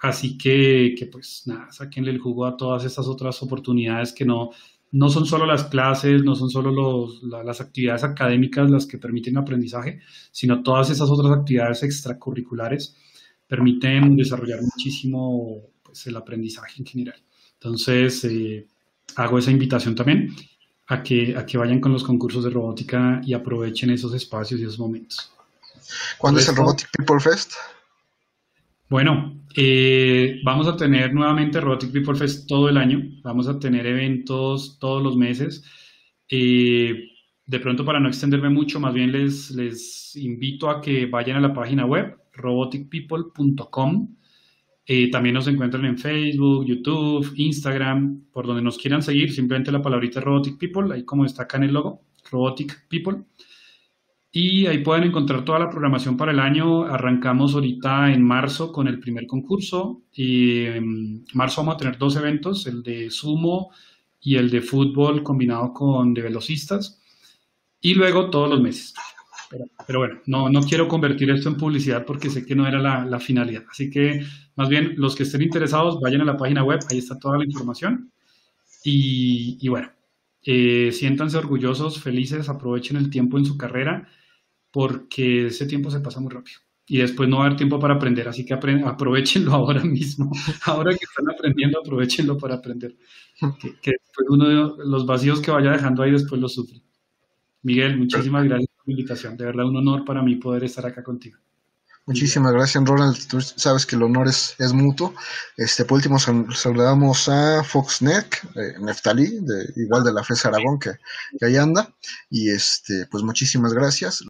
Así que, que, pues nada, saquenle el jugo a todas estas otras oportunidades que no, no son solo las clases, no son solo los, las actividades académicas las que permiten aprendizaje, sino todas esas otras actividades extracurriculares permiten desarrollar muchísimo pues, el aprendizaje en general. Entonces, eh, hago esa invitación también a que, a que vayan con los concursos de robótica y aprovechen esos espacios y esos momentos. ¿Cuándo es el Robotic People Fest? Bueno, eh, vamos a tener nuevamente Robotic People Fest todo el año. Vamos a tener eventos todos los meses. Eh, de pronto, para no extenderme mucho, más bien les, invito a que vayan a la página web roboticpeople.com. Eh, también nos encuentran en Facebook, YouTube, Instagram, por donde nos quieran seguir. Simplemente la palabrita Robotic People, ahí como está acá en el logo, Robotic People. Y ahí pueden encontrar toda la programación para el año. Arrancamos ahorita en marzo con el primer concurso. Y en marzo vamos a tener dos eventos, el de sumo y el de fútbol combinado con de velocistas. Y luego todos los meses. Pero, bueno, no, no quiero convertir esto en publicidad porque sé que no era la, finalidad. Así que más bien los que estén interesados vayan a la página web, ahí está toda la información. Y, bueno, eh, siéntanse orgullosos, felices, aprovechen el tiempo en su carrera porque ese tiempo se pasa muy rápido y después no va a haber tiempo para aprender, así que aprovechenlo (laughs) ahora mismo. Ahora que están aprendiendo, aprovechenlo para aprender. Que, que después uno de los vacíos que vaya dejando ahí después los sufre. Miguel, muchísimas gracias por la invitación. De verdad, un honor para mí poder estar acá contigo. Muchísimas gracias, Ronald. Tú sabes que el honor es, es mutuo. Este, por último, saludamos a Foxnet, eh, Neftalí, de, igual de la FES Aragón, que, que ahí anda. Y este, pues muchísimas gracias.